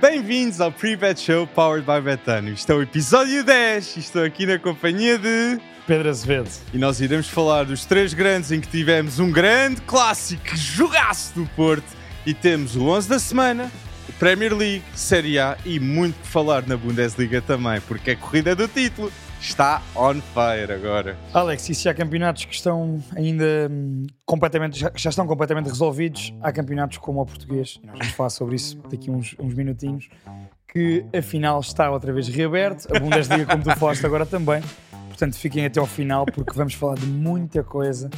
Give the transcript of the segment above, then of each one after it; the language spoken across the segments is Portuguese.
Bem-vindos ao Pre-Bet Show Powered by Betano. Isto é o episódio 10 e estou aqui na companhia de... Pedro Azevedo. E nós iremos falar dos três grandes em que tivemos um grande clássico, jogaço do Porto. E temos o 11 da semana, Premier League, Série A e muito por falar na Bundesliga também, porque a corrida do título está on fire agora. Alex, e se há campeonatos que estão ainda hum, completamente, já, já estão completamente resolvidos, há campeonatos como o português, e nós vamos falar sobre isso daqui uns, uns minutinhos, que afinal está outra vez reaberto, a Bundesliga como tu falaste agora também, portanto fiquem até ao final porque vamos falar de muita coisa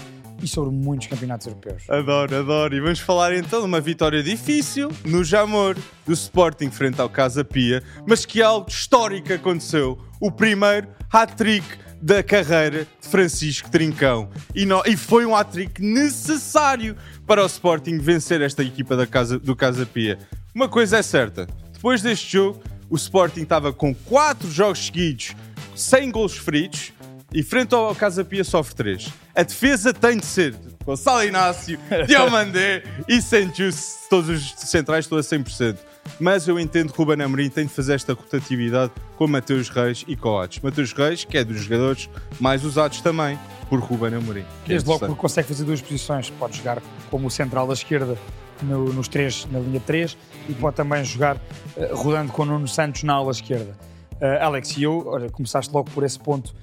e sobre muitos campeonatos europeus. Adoro, adoro. E vamos falar então de uma vitória difícil no Jamor do Sporting frente ao Casa Pia, mas que algo histórico aconteceu. O primeiro hat-trick da carreira de Francisco Trincão. E, e foi um hat-trick necessário para o Sporting vencer esta equipa da casa, do Casa Pia. Uma coisa é certa, depois deste jogo, o Sporting estava com 4 jogos seguidos, sem gols feridos, e frente ao Casa Pia sofre 3. A defesa tem de ser Gonçalo Inácio, Diomandé e Santos, todos os centrais estão a 100%. Mas eu entendo que o Ruben Amorim tem de fazer esta rotatividade com Mateus Reis e Coates. Mateus Reis, que é dos jogadores mais usados também por Ruben Amorim. é Desde logo interessante. porque consegue fazer duas posições, pode jogar como o central da esquerda no- nos três, na linha 3 e pode também jogar eh, rodando com o Nuno Santos na ala esquerda. Eh, Alex, e eu, olha, começaste logo por esse ponto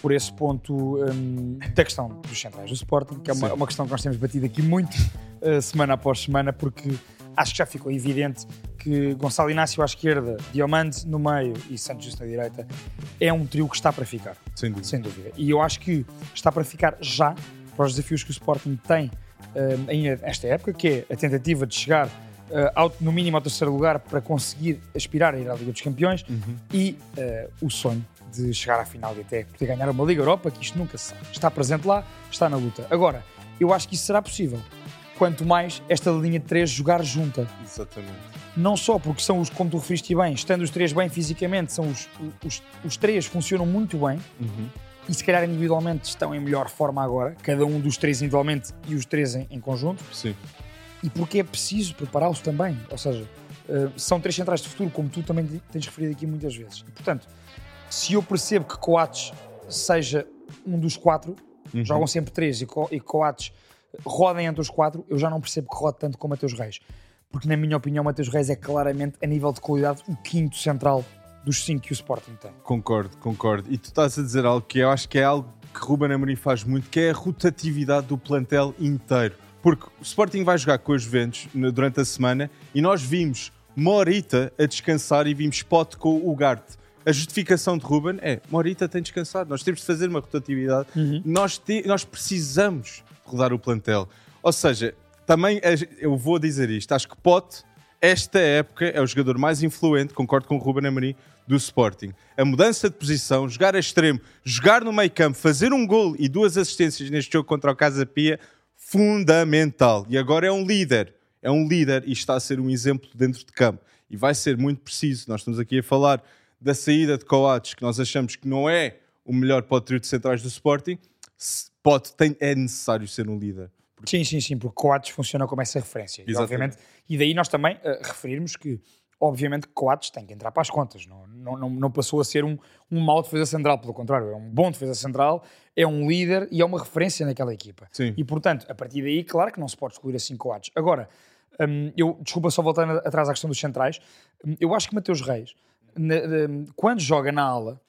por esse ponto hum, da questão dos centrais do Sporting, que é uma, uma questão que nós temos batido aqui muito eh, semana após semana, porque acho que já ficou evidente que Gonçalo Inácio à esquerda, Diomande no meio e Santos Justo na direita é um trio que está para ficar Sem dúvida. sem dúvida. E eu acho que está para ficar já para os desafios que o Sporting tem ainda nesta época, que é a tentativa de chegar ao- no mínimo ao terceiro lugar para conseguir aspirar a ir à Liga dos Campeões e eh, o sonho de chegar à final e até poder ganhar uma Liga Europa, que isto nunca se sabe. Está presente lá, está na luta. Agora, eu acho que isso será possível. Quanto mais esta linha de três jogar junta Exatamente. não só porque são os, como tu referiste bem, estando os três bem fisicamente, são os, os, os três funcionam muito bem Uhum. e se calhar individualmente estão em melhor forma agora, cada um dos três individualmente e os três em, em conjunto, Sim. E porque é preciso prepará-los também. Ou seja, eh, são três centrais de futuro, como tu também te- tens referido aqui muitas vezes. E, portanto, se eu percebo que Coates seja um dos quatro, Uhum. jogam sempre três e, Co e Coates rodem entre os quatro, eu já não percebo que rode tanto como Mateus Reis. Porque, na minha opinião, Mateus Reis é claramente, a nível de qualidade, o quinto central dos cinco que o Sporting tem. Concordo, concordo. E tu estás a dizer algo que eu acho que é algo que Ruben Amorim faz muito, que é a rotatividade do plantel inteiro. Porque o Sporting vai jogar com os Juventus durante a semana e nós vimos Morita a descansar e vimos Spot com o Ugarte. A justificação de Ruben é Morita tem descansado, nós temos de fazer uma rotatividade, nós, te- nós precisamos rodar o plantel. Ou seja, também a- eu vou dizer isto, acho que Pote esta época é o jogador mais influente, concordo com o Ruben Amorim, do Sporting. A mudança de posição, jogar a extremo, jogar no meio campo, fazer um gol e duas assistências neste jogo contra o Casa Pia, fundamental. E agora é um líder. É um líder e está a ser um exemplo dentro de campo. E vai ser muito preciso. Nós estamos aqui a falar da saída de Coates, que nós achamos que não é o melhor para o trio de centrais do Sporting. Pode, tem, é necessário ser um líder. Sim, sim, sim, porque Coates funciona como essa referência. E, Exatamente. obviamente, e daí nós também eh, referirmos que, obviamente, que Coates tem que entrar para as contas. Não, não, não, passou a ser um, um mau defesa central, pelo contrário, é um bom defesa central, é um líder e é uma referência naquela equipa. Sim. E, portanto, a partir daí, claro que não se pode excluir assim Coates. Agora, hum, eu, desculpa só voltar atrás à questão dos centrais, hum, eu acho que Mateus Reis, na- hum, quando joga na ala,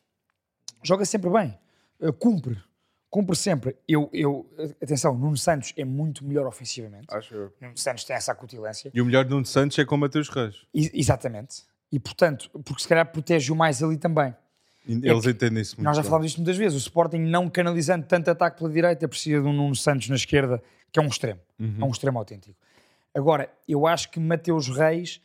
joga sempre bem, eh, cumpre. Cumpre sempre. Eu, eu, atenção, Nuno Santos é muito melhor ofensivamente. Acho eu. Nuno Santos tem essa acutilância. E o melhor de Nuno Santos é com o Mateus Reis. E- exatamente. E portanto, porque se calhar protege-o mais ali também. Eles entendem isso muito Nós já falámos disto muitas vezes. O Sporting não canalizando tanto ataque pela direita precisa de um Nuno Santos na esquerda, que é um extremo. É um extremo autêntico. Agora, eu acho que Mateus Reis,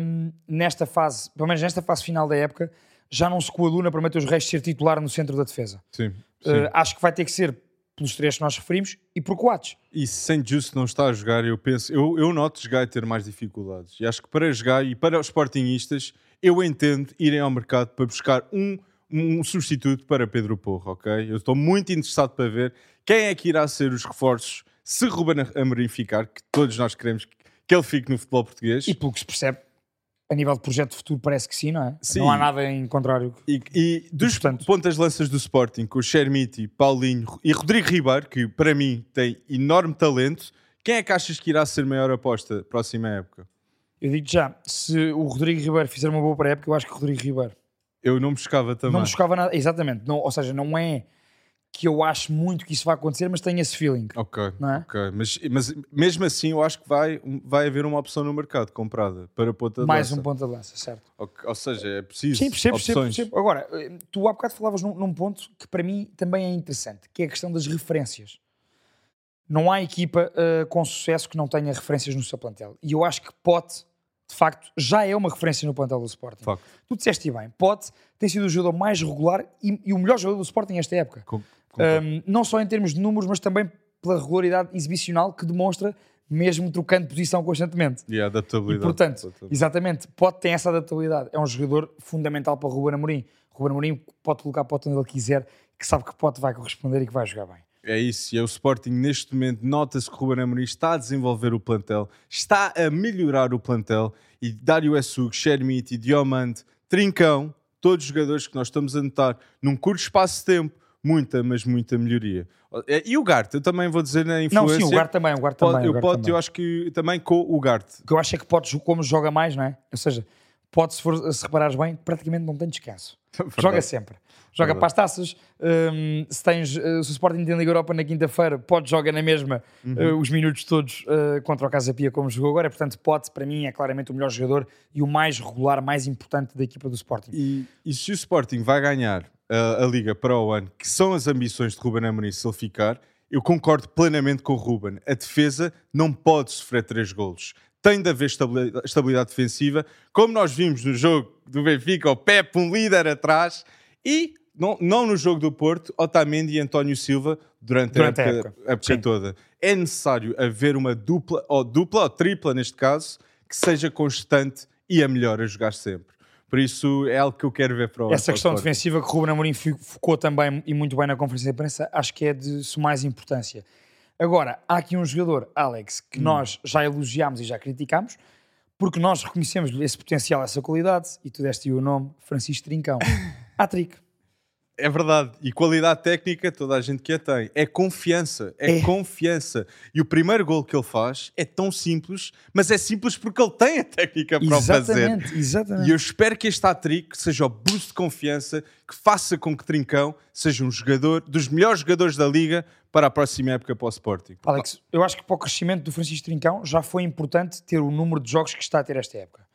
hum, nesta fase, pelo menos nesta fase final da época, já não se coaduna para Mateus Reis ser titular no centro da defesa. Sim. Uh, acho que vai ter que ser pelos três que nós referimos e por Coates. E se Saint Just não está a jogar, eu penso, eu, eu noto jogar a ter mais dificuldades. E acho que para jogar e para os sportingistas, eu entendo irem ao mercado para buscar um, um substituto para Pedro Porro, ok? Eu estou muito interessado para ver quem é que irá ser os reforços se Ruben Amorim ficar, que todos nós queremos que ele fique no futebol português. E pelo que se percebe, A nível de projeto de futuro parece que sim, não é? Sim. Não há nada em contrário. E, e dos portanto- pontas lanças do Sporting, com o Chermiti, Paulinho e Rodrigo Ribeiro, que para mim tem enorme talento, quem é que achas que irá ser a maior aposta próxima época? Eu digo já, se o Rodrigo Ribeiro fizer uma boa pré-época, eu acho que o Rodrigo Ribeiro Eu não buscava também. não me chocava nada. Exatamente. Não, ou seja, não é que eu acho muito que isso vai acontecer, mas tenho esse feeling. Ok, Não é? ok. Mas, mas mesmo assim eu acho que vai, vai haver uma opção no mercado comprada para ponta de Mais lança. um ponto de lança, certo? Ok, Ou seja, é preciso Sim, percebo, opções. percebo. Agora, tu há bocado falavas num, num ponto que para mim também é interessante, que é a questão das referências. Não há equipa eh, com sucesso que não tenha referências no seu plantel. E eu acho que Pote, de facto, já é uma referência no plantel do Sporting. Facto. Tu disseste bem, Pote tem sido o jogador mais regular e, e o melhor jogador do Sporting esta época. Com-. Um, não só em termos de números, mas também pela regularidade exibicional que demonstra, mesmo trocando posição constantemente. E a adaptabilidade. E portanto, Exatamente. exatamente, pode ter essa adaptabilidade. É um jogador fundamental para o Ruben Amorim. Ruben Amorim pode colocar Pote onde ele quiser, que sabe que Pote vai corresponder e que vai jogar bem. É isso, e é o Sporting neste momento nota-se que o Ruben Amorim está a desenvolver o plantel, está a melhorar o plantel e Dário Essug, Shermiti, Diomande, Trincão, todos os jogadores que nós estamos a notar num curto espaço de tempo, muita, mas muita melhoria. É, E o Gart, eu também vou dizer na Não, influência. sim, o Gart também, o Gart pode- também. o eu, Gart pode- também. eu acho que também com o Gart. O que eu acho é que Pote, como joga mais, não é? Ou seja, Pote, se, for, se reparares bem, praticamente não tem descanso. Joga sempre. Joga Verdade. para as taças. hum, se tens uh, se o Sporting tem Liga Europa na quinta-feira, pode joga na mesma uh, os minutos todos uh, contra o Casa Pia, como jogou agora. Portanto, Pote, para mim, é claramente o melhor jogador e o mais regular, mais importante da equipa do Sporting. E, e se o Sporting vai ganhar a, a Liga para o ano, que são as ambições de Ruben Amorim se ele ficar, eu concordo plenamente com o Ruben. A defesa não pode sofrer três golos. Tem de haver estabili- estabilidade defensiva, como nós vimos no jogo do Benfica, o Pep, um líder atrás, e não, não no jogo do Porto, Otamendi e António Silva durante, Durante a a época, época. época toda. É necessário haver uma dupla, ou dupla ou tripla neste caso, que seja constante e a melhor a jogar sempre. Por isso é algo que eu quero ver para o Essa questão defensiva que o Ruben Amorim fo- focou também e muito bem na conferência de imprensa, acho que é de mais importância. Agora, há aqui um jogador, Alex, Hum. que nós já elogiámos e já criticámos, porque nós reconhecemos esse potencial, essa qualidade, e tu deste o nome, Francisco Trincão. Hat-trick. É verdade. E qualidade técnica, toda a gente que a tem. É confiança. É, É. confiança. E o primeiro gol que ele faz é tão simples, mas é simples porque ele tem a técnica para o fazer. Exatamente, exatamente. E eu espero que este hat-trick seja o boost de confiança que faça com que Trincão seja um jogador dos melhores jogadores da liga para a próxima época para o Sporting. Alex, eu acho que para o crescimento do Francisco Trincão já foi importante ter o número de jogos que está a ter esta época.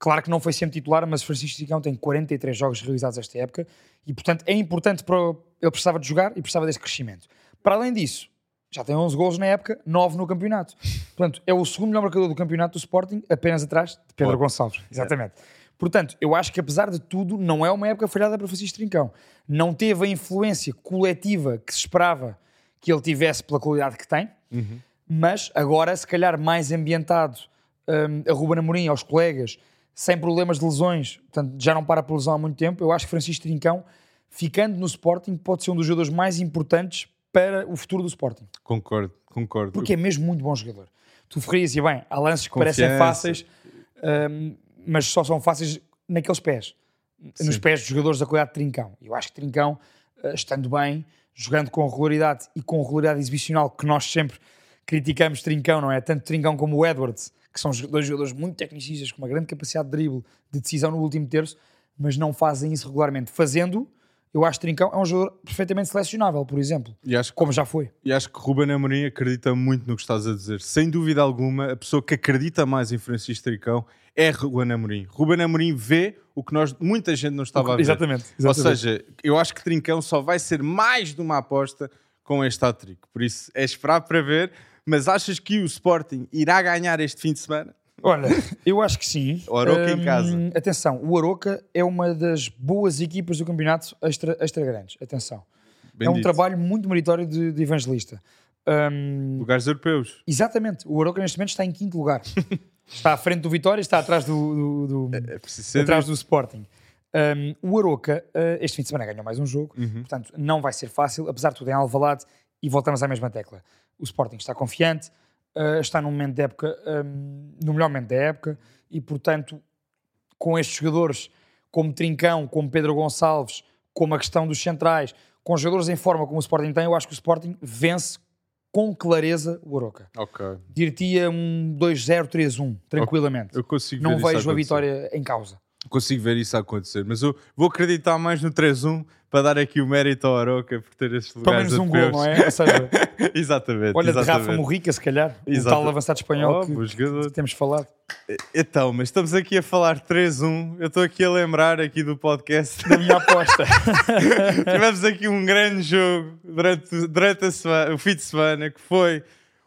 Claro que não foi sempre titular, mas Francisco Trincão tem 43 jogos realizados esta época e, portanto, é importante para. o- Ele precisava de jogar e precisava desse crescimento. Para além disso, já tem 11 golos na época, 9 no campeonato. Portanto, é o segundo melhor marcador do campeonato do Sporting, apenas atrás de Pedro Claro. Gonçalves. Exatamente. Portanto, eu acho que apesar de tudo, não é uma época falhada para Francisco Trincão. Não teve a influência coletiva que se esperava que ele tivesse pela qualidade que tem, mas agora, se calhar, mais ambientado hum, a Ruben Amorim, aos colegas, sem problemas de lesões, portanto, já não para por lesão há muito tempo, eu acho que Francisco Trincão, ficando no Sporting, pode ser um dos jogadores mais importantes para o futuro do Sporting. Concordo, concordo. Porque é mesmo muito bom jogador. Tu referias, e bem, há lances que Confiança. parecem fáceis, hum, mas só são fáceis naqueles pés. Nos Sim. pés dos jogadores da qualidade de Trincão. Eu acho que Trincão, eh, estando bem, jogando com regularidade e com regularidade exibicional, que nós sempre criticamos Trincão, não é? Tanto Trincão como o Edwards, que são dois jogadores muito tecnicistas, com uma grande capacidade de drible, de decisão no último terço, mas não fazem isso regularmente. Fazendo, eu acho que Trincão é um jogador perfeitamente selecionável, por exemplo, E acho que como já foi. E acho que Ruben Amorim acredita muito no que estás a dizer. Sem dúvida alguma, a pessoa que acredita mais em Francisco Tricão é Ruben Amorim. Ruben Amorim vê o que nós, muita gente não estava a ver. Exatamente. Ou seja, eu acho que Trincão só vai ser mais de uma aposta com este hat-trick. Por isso, é esperar para ver. Mas achas que o Sporting irá ganhar este fim de semana? Olha, eu acho que sim. O Aroca em Hum, casa. Atenção, o Aroca é uma das boas equipas do campeonato extra, extra grandes. Atenção. Bem é um dito. trabalho muito meritório de, de evangelista. Hum, Lugares europeus. exatamente. O Aroca neste momento está em quinto lugar. está à frente do Vitória, está atrás do, do- do- É ser atrás do Sporting. Um, o Aroca, uh, este fim de semana ganhou mais um jogo, Uhum. portanto não vai ser fácil, apesar de tudo em Alvalade, e voltamos à mesma tecla. O Sporting está confiante, uh, está num momento de época, um, no melhor momento da época, e portanto com estes jogadores como Trincão, como Pedro Gonçalves, como a questão dos centrais, com jogadores em forma como o Sporting tem, eu acho que o Sporting vence com clareza o Oroca. Ok. Diria um 2-0, 3-1, tranquilamente. Eu consigo Não vejo a vitória em causa. Consigo ver isso acontecer. Mas eu vou acreditar mais no 3-1 para dar aqui o mérito ao Aroca por ter Pelo lugares menos um gol, não é? Ou seja, exatamente. olha de Rafa exatamente. Morrica, se calhar, Exato. tal avançado espanhol Oh, que, que temos falado. Então, mas estamos aqui a falar 3-1. Eu estou aqui a lembrar aqui do podcast. Da minha aposta. Tivemos aqui um grande jogo durante, durante a semana, o fim de semana, que foi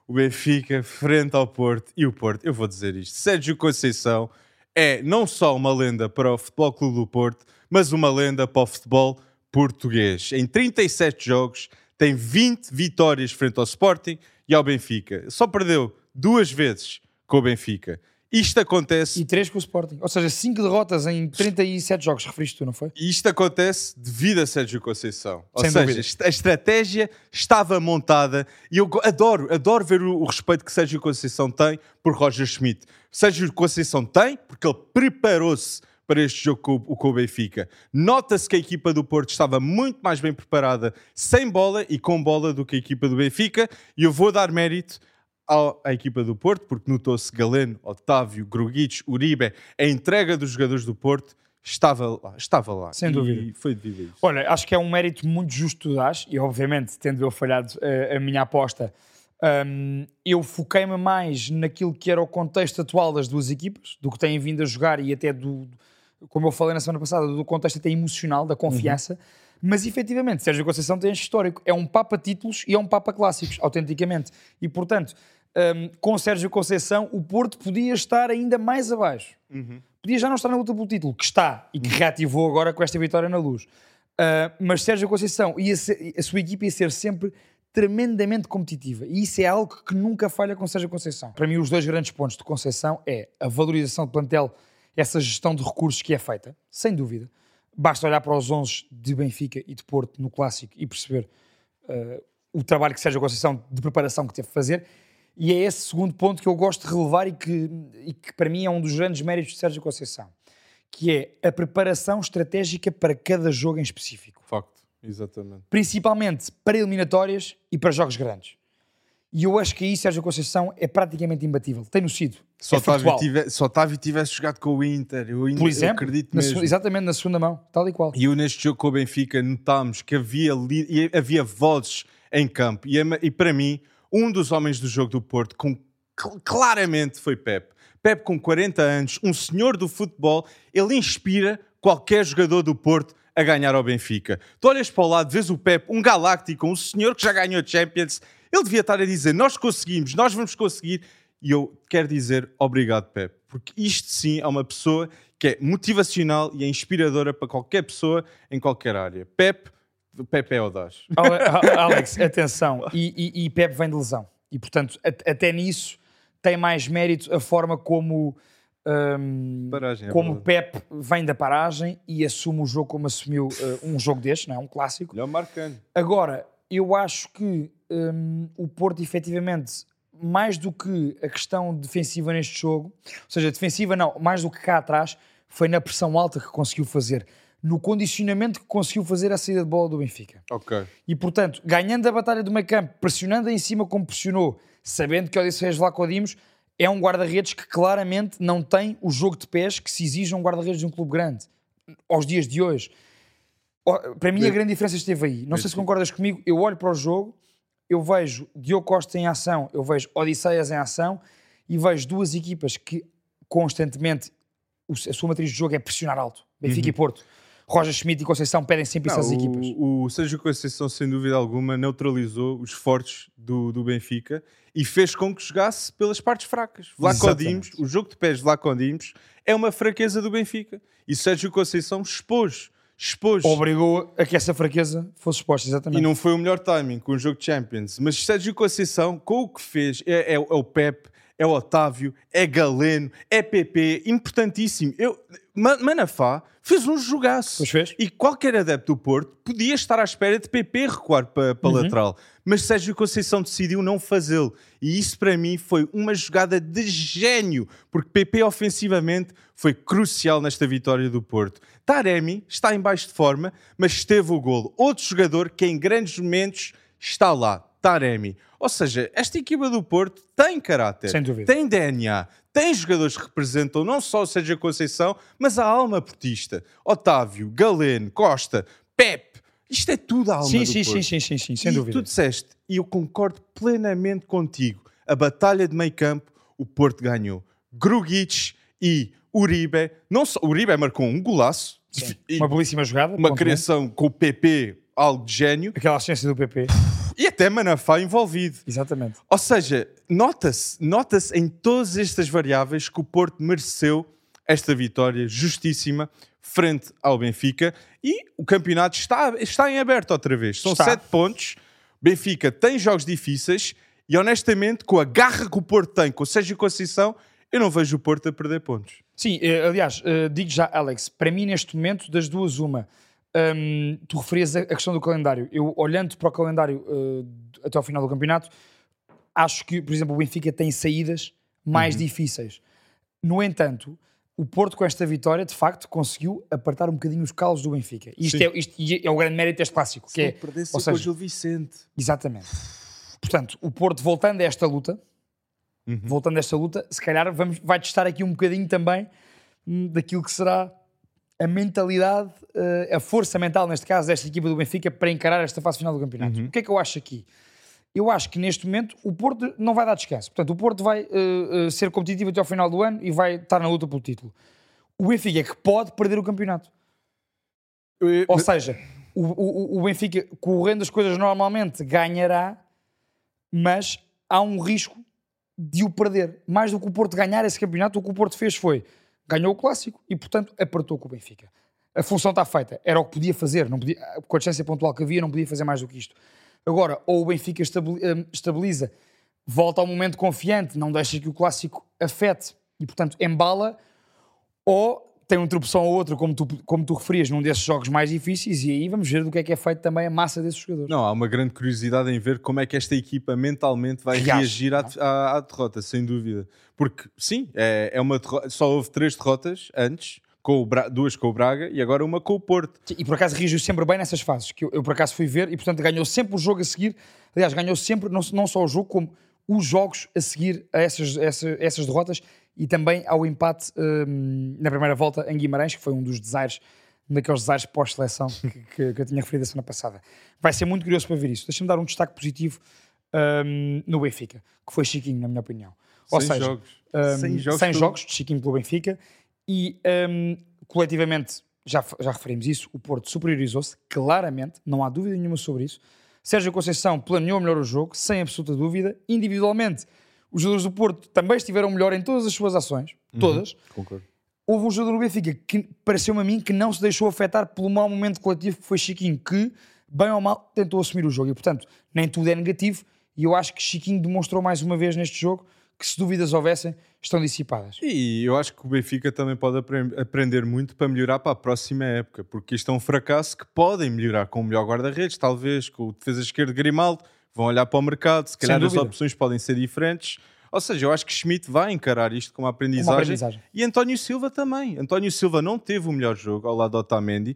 o Benfica frente ao Porto. E o Porto, eu vou dizer isto, Sérgio Conceição é não só uma lenda para o Futebol Clube do Porto, mas uma lenda para o futebol português. Em 37 jogos, tem 20 vitórias frente ao Sporting e ao Benfica. Só perdeu duas vezes com o Benfica. Isto acontece e 3 com o Sporting. Ou seja, 5 derrotas em 37 jogos, referiste tu, não foi? Isto acontece devido a Sérgio Conceição. Ou Sem seja, dúvida. a estratégia estava montada e eu adoro, adoro ver o, o respeito que Sérgio Conceição tem por Roger Schmidt. Sérgio Conceição tem porque ele preparou-se para este jogo com, o- com o Benfica. Nota-se que a equipa do Porto estava muito mais bem preparada sem bola e com bola do que a equipa do Benfica e eu vou dar mérito à equipa do Porto, porque notou-se Galeno, Otávio, Gruguic, Uribe, a entrega dos jogadores do Porto estava lá, estava lá. Sem E dúvida. foi devido isso. Olha, acho que é um mérito muito justo que tu dás, e obviamente, tendo eu falhado eh, a minha aposta, hum, eu foquei-me mais naquilo que era o contexto atual das duas equipas, do que têm vindo a jogar e até do, como eu falei na semana passada, do contexto até emocional, da confiança. Mas efetivamente, Sérgio Conceição tem este histórico. É um Papa títulos e é um Papa clássicos, autenticamente. E portanto, hum, com Sérgio Conceição, o Porto podia estar ainda mais abaixo podia já não estar na luta pelo título, que está e que reativou agora com esta vitória na luz. Uh, mas Sérgio Conceição ser- a sua equipa ia ser sempre tremendamente competitiva e isso é algo que nunca falha com Sérgio Conceição. Para mim, os dois grandes pontos de Conceição é a valorização de plantel, essa gestão de recursos que é feita, sem dúvida. Basta olhar para os 11 de Benfica e de Porto no clássico e perceber uh, o trabalho que Sérgio Conceição de preparação que teve que fazer. E é esse segundo ponto que eu gosto de relevar e que, e que para mim é um dos grandes méritos de Sérgio Conceição, que é a preparação estratégica para cada jogo em específico, Facto, exatamente. principalmente para eliminatórias e para jogos grandes. E eu acho que aí Sérgio Conceição é praticamente imbatível. Tem no sido. Só é. Otávio tive- se Otávio tivesse jogado com o Inter, eu, ainda- Por exemplo, acredito mesmo. exatamente na segunda mão, tal e qual. E eu neste jogo com o Benfica notámos que havia, li- havia vozes em campo. E, é- e para mim, um dos homens do jogo do Porto, com, cl- claramente foi Pep. Pep com 40 anos, um senhor do futebol, ele inspira qualquer jogador do Porto a ganhar ao Benfica. Tu olhas para o lado, vês o Pep, um galáctico, um senhor que já ganhou Champions, ele devia estar a dizer, nós conseguimos, nós vamos conseguir. E eu quero dizer obrigado, Pep, porque isto sim é uma pessoa que é motivacional e é inspiradora para qualquer pessoa em qualquer área. Pep, Pep é audaz. Alex, atenção, e, e, e Pep vem de lesão. E portanto, até nisso tem mais mérito a forma como, hum, Paragem, é como. Pep vem da paragem e assume o jogo como assumiu uh, um jogo deste, não é? Um clássico. Melhor marcando. Agora, eu acho que hum, o Porto, efetivamente, mais do que a questão defensiva neste jogo, ou seja, defensiva não, mais do que cá atrás, foi na pressão alta que conseguiu fazer, no condicionamento que conseguiu fazer a saída de bola do Benfica. Ok. E, portanto, ganhando a batalha do meio campo, pressionando em cima como pressionou, sabendo que Odisseus Vlaco Dimos é um guarda-redes que claramente não tem o jogo de pés que se exige um guarda-redes de um clube grande, aos dias de hoje. Para mim, a grande diferença esteve aí. Não sei se concordas comigo, eu olho para o jogo, eu vejo Diogo Costa em ação, eu vejo Odisseias em ação e vejo duas equipas que constantemente a sua matriz de jogo é pressionar alto. Benfica e Porto. Roger Schmidt e Conceição pedem sempre isso Uhum. Não, às equipas. o, Sérgio Conceição, sem dúvida alguma, neutralizou os fortes do, do Benfica e fez com que jogasse pelas partes fracas. Vlaco Dimos, Exatamente. o jogo de pés de Vlaco Dimos é uma fraqueza do Benfica. E Sérgio Conceição expôs. Expôs. obrigou a que essa fraqueza fosse exposta, E exatamente. não foi o melhor timing com o jogo de Champions. Mas Sérgio Conceição, com o que fez, é, é é o Pep, é o Otávio, é Galeno, é PP, importantíssimo. Eu, Ma- Manafá fez um jogaço. Pois fez. E qualquer adepto do Porto podia estar à espera de PP recuar para, para lateral. Mas Sérgio Conceição decidiu não fazê-lo. E isso para mim foi uma jogada de gênio, porque PP ofensivamente foi crucial nesta vitória do Porto. Taremi está em baixo de forma, mas esteve o golo. Outro jogador que em grandes momentos está lá, Taremi. Ou seja, esta equipa do Porto tem caráter, Sem dúvida. tem DNA, tem jogadores que representam não só o Sérgio Conceição, mas a alma portista. Otávio, Galeno, Costa, Pep. Isto é tudo a alma Sim, do sim, Porto. sim, sim, sim, sim, sem e dúvida. tu disseste, e eu concordo plenamente contigo, a batalha de meio campo, o Porto ganhou. Grugic e Uribe, não só, Uribe marcou um golaço, Sim. Uma belíssima jogada. uma criação com o PP, algo de gênio. Aquela assistência do PP. E até Manafá envolvido. Exatamente. Ou seja, nota-se nota em todas estas variáveis que o Porto mereceu esta vitória justíssima frente ao Benfica e o campeonato está, está em aberto outra vez. São Está. sete pontos. Benfica tem jogos difíceis e honestamente, com a garra que o Porto tem com o Sérgio Conceição, eu não vejo o Porto a perder pontos. Sim, eh, aliás, eh, digo já, Alex, para mim neste momento, das duas, uma. Hum, tu referias a, questão do calendário. Eu, olhando para o calendário eh, até ao final do campeonato, acho que, por exemplo, o Benfica tem saídas mais difíceis. No entanto, o Porto, com esta vitória, de facto, conseguiu apartar um bocadinho os calos do Benfica. Isto, Sim. é, isto é o grande mérito deste clássico. Que é, perdesse ou com o seja, Gil Vicente. Exatamente. Portanto, o Porto voltando a esta luta, voltando a esta luta, se calhar vamos, vai testar aqui um bocadinho também hum, daquilo que será a mentalidade, eh, a força mental, neste caso, desta equipa do Benfica para encarar esta fase final do campeonato. O que é que eu acho aqui? Eu acho que neste momento o Porto não vai dar descanso. Portanto, o Porto vai eh, ser competitivo até ao final do ano e vai estar na luta pelo título. O Benfica é que pode perder o campeonato. Ou seja, o, o, o Benfica, correndo as coisas normalmente, ganhará, mas há um risco de o perder. Mais do que o Porto ganhar esse campeonato, o que o Porto fez foi ganhou o clássico e, portanto, apertou com o Benfica. A função está feita, era o que podia fazer, não podia, com a distância pontual que havia, não podia fazer mais do que isto. Agora, ou o Benfica eh, estabiliza, volta ao momento confiante, não deixa que o clássico afete e, portanto, embala, ou tem um tropeção ou outro, como tu, como tu referias, num desses jogos mais difíceis, e aí vamos ver do que é que é feito também a massa desses jogadores. Não, há uma grande curiosidade em ver como é que esta equipa mentalmente vai Reage, reagir à, à- à derrota, sem dúvida. Porque, sim, é, é uma derrota- só houve três derrotas antes, com o Bra- duas com o Braga e agora uma com o Porto. E por acaso reagiu sempre bem nessas fases, que eu, eu por acaso fui ver, e portanto ganhou sempre o jogo a seguir. Aliás, ganhou sempre, não, não só o jogo, como os jogos a seguir a essas, essa- essas derrotas e também ao empate hum, na primeira volta em Guimarães, que foi um dos desaires, um daqueles desaires pós-seleção que, que- que eu tinha referido a semana passada. Vai ser muito curioso para ver isso. Deixa-me dar um destaque positivo hum, no Benfica, que foi Chiquinho, na minha opinião. Ou Sem seja, jogos. hum, Sem jogos 100 pelo- jogos de Chiquinho pelo Benfica e hum, coletivamente, já, já referimos isso, o Porto superiorizou-se, claramente, não há dúvida nenhuma sobre isso. Sérgio Conceição planeou melhor o jogo, sem absoluta dúvida. Individualmente, os jogadores do Porto também estiveram melhor em todas as suas ações, todas. Concordo. Houve um jogador do Benfica que pareceu-me a mim que não se deixou afetar pelo mau momento coletivo que foi Chiquinho, que, bem ou mal, tentou assumir o jogo. E, portanto, nem tudo é negativo. E eu acho que Chiquinho demonstrou mais uma vez neste jogo que, se dúvidas houvessem, estão dissipadas. E eu acho que o Benfica também pode apre- aprender muito para melhorar para a próxima época, porque isto é um fracasso que podem melhorar com o melhor guarda-redes, talvez com o defesa esquerdo Grimaldo, vão olhar para o mercado, se calhar as opções podem ser diferentes. Ou seja, eu acho que Schmidt vai encarar isto como aprendizagem. aprendizagem. E António Silva também. António Silva não teve o melhor jogo ao lado do Otamendi.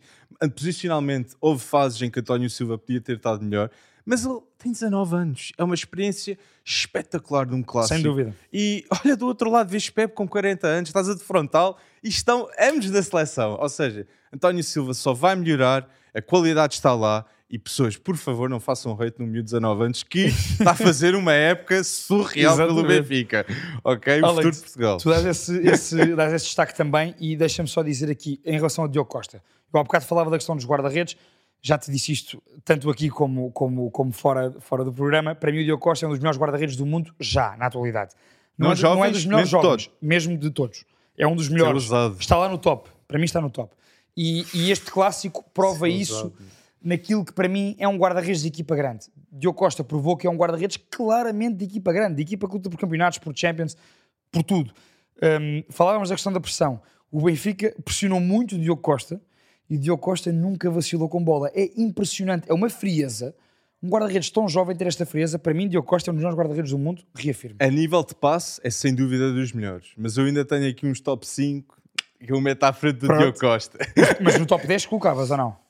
Posicionalmente, houve fases em que António Silva podia ter estado melhor, mas ele tem 19 anos. É uma experiência espetacular de um clássico. Sem dúvida. E olha do outro lado, vês Pepe com 40 anos, estás a de frontal e estão ambos da seleção. Ou seja, António Silva só vai melhorar, a qualidade está lá. E pessoas, por favor, não façam hate no miúdo de 19 anos que está a fazer uma época surreal pelo Exatamente. Benfica. Ok? O Alex, futuro de Portugal. Tu dás esse, esse, dás esse destaque também e deixa-me só dizer aqui, em relação ao Diogo Costa. Eu há bocado falava da questão dos guarda-redes, já te disse isto tanto aqui como, como, como fora, fora do programa. Para mim, o Diogo Costa é um dos melhores guarda-redes do mundo, já, na atualidade. Não é, do- não é jovens, dos melhores de jovens, mesmo de todos. É um dos melhores. ousado. Está lá no top. Para mim, está no top. E, e este clássico prova Ser isso ousado. Naquilo que para mim é um guarda-redes de equipa grande. Diogo Costa provou que é um guarda-redes claramente de equipa grande, de equipa que luta por campeonatos, por Champions, por tudo. Hum, falávamos da questão da pressão. O Benfica pressionou muito o Diogo Costa e o Diogo Costa nunca vacilou com bola. É impressionante, é uma frieza. Um guarda-redes tão jovem ter esta frieza, para mim, Diogo Costa é um dos melhores guarda-redes do mundo, reafirmo. A nível de passe, é sem dúvida dos melhores. Mas eu ainda tenho aqui uns top 5. que eu meto à frente do Pronto. Diogo Costa. Mas no top 10 colocavas ou não?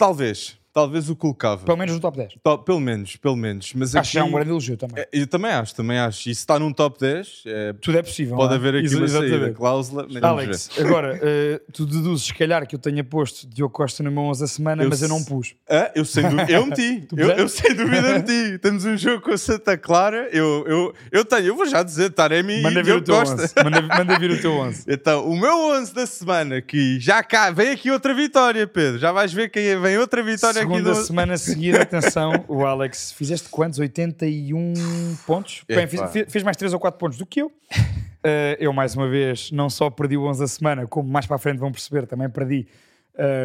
Talvez, talvez o colocava. Pelo menos no top 10. To- Pelo menos, pelo menos. Mas Acho que é um grande elogio também. É, Eu também acho, também acho. E se está num top 10, é, Tudo é possível. pode é? haver aqui uma saída, cláusula. Alex, agora, eh, tu deduzes, se calhar, que eu tenha posto Diogo Costa no meu 11 da semana, Eu mas eu não pus. Ah, eu sem dúvida, eu meti. Eu, eu sem dúvida meti. Temos um jogo com a Santa Clara. Eu, eu, eu tenho, eu vou já dizer, Taremi Manda e Diogo Costa. 11. Manda, manda vir o teu 11. Então, o meu 11 da semana, que já cá, vem aqui outra vitória, Pedro. Já vais ver que vem outra vitória Segunda do... semana seguida, atenção, o Alex, fizeste quantos? 81 pontos? Bem, fiz- fez, mais 3 ou 4 pontos do que eu. Eh, eu, mais uma vez, não só perdi o 11 da semana, como mais para a frente vão perceber, também perdi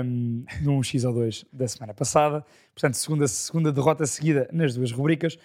um, num X ou 2 da semana passada. Portanto, segunda, segunda derrota seguida nas duas rubricas.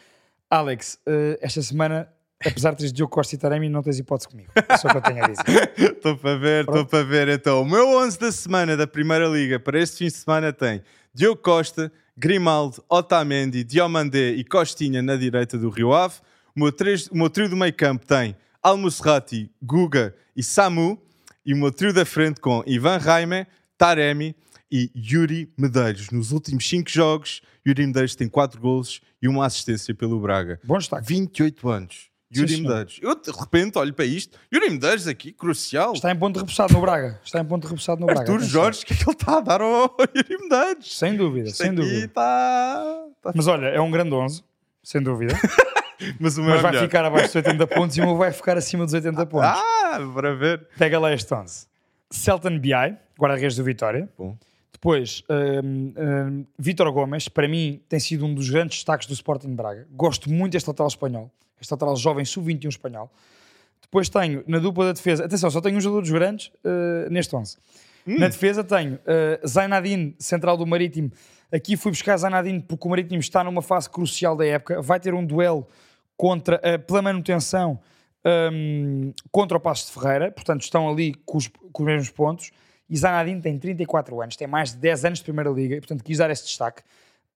Alex, eh, esta semana, apesar de teres Diogo Costa e Taremi, não tens hipótese comigo. É só o que eu tenho a dizer. Estou para ver, estou para ver. Então, o meu 11 da semana da Primeira Liga para este fim de semana tem Diogo Costa, Grimaldo, Otamendi, Diomandé e Costinha na direita do Rio Ave. O meu, três- o meu trio do meio campo tem Almusrati, Guga e Samu. E o meu trio da frente com Ivan Raime, Taremi e Yuri Medeiros. Nos últimos 5 jogos, Yuri Medeiros tem 4 golos e uma assistência pelo Braga. Bom destaque. 28 anos. Yuri Sim. Medeiros. Eu de repente olho para isto. Yuri Medeiros aqui, crucial. Está em ponto de repousado no Braga. Está em ponto de repousado no Braga. Atenção. Jorge, o que é que ele está a dar ao Yuri Medeiros? Sem dúvida, Isto sem dúvida. está... está- Mas olha, é um grande 11, sem dúvida. Mas o meu Mas é vai melhor. ficar abaixo dos 80 pontos e o meu vai ficar acima dos 80 pontos. Ah, para ver. Pega lá este 11. Celton BI, guarda-redes do Vitória. Bom. Depois, hum, hum, Vítor Gomes, para mim, tem sido um dos grandes destaques do Sporting Braga. Gosto muito deste lateral espanhol. Este lateral jovem, sub-21 espanhol. Depois tenho, na dupla da defesa... Atenção, só tenho um jogador dos grandes uh, neste 11. Na defesa tenho uh, Zainadine, central do Marítimo. Aqui fui buscar Zainadine porque o Marítimo está numa fase crucial da época. Vai ter um duelo contra, uh, pela manutenção um, contra o Passo de Ferreira. Portanto, estão ali com os, com os mesmos pontos. E Zainadine tem 34 anos, tem mais de 10 anos de Primeira Liga. E, portanto, quis dar esse destaque.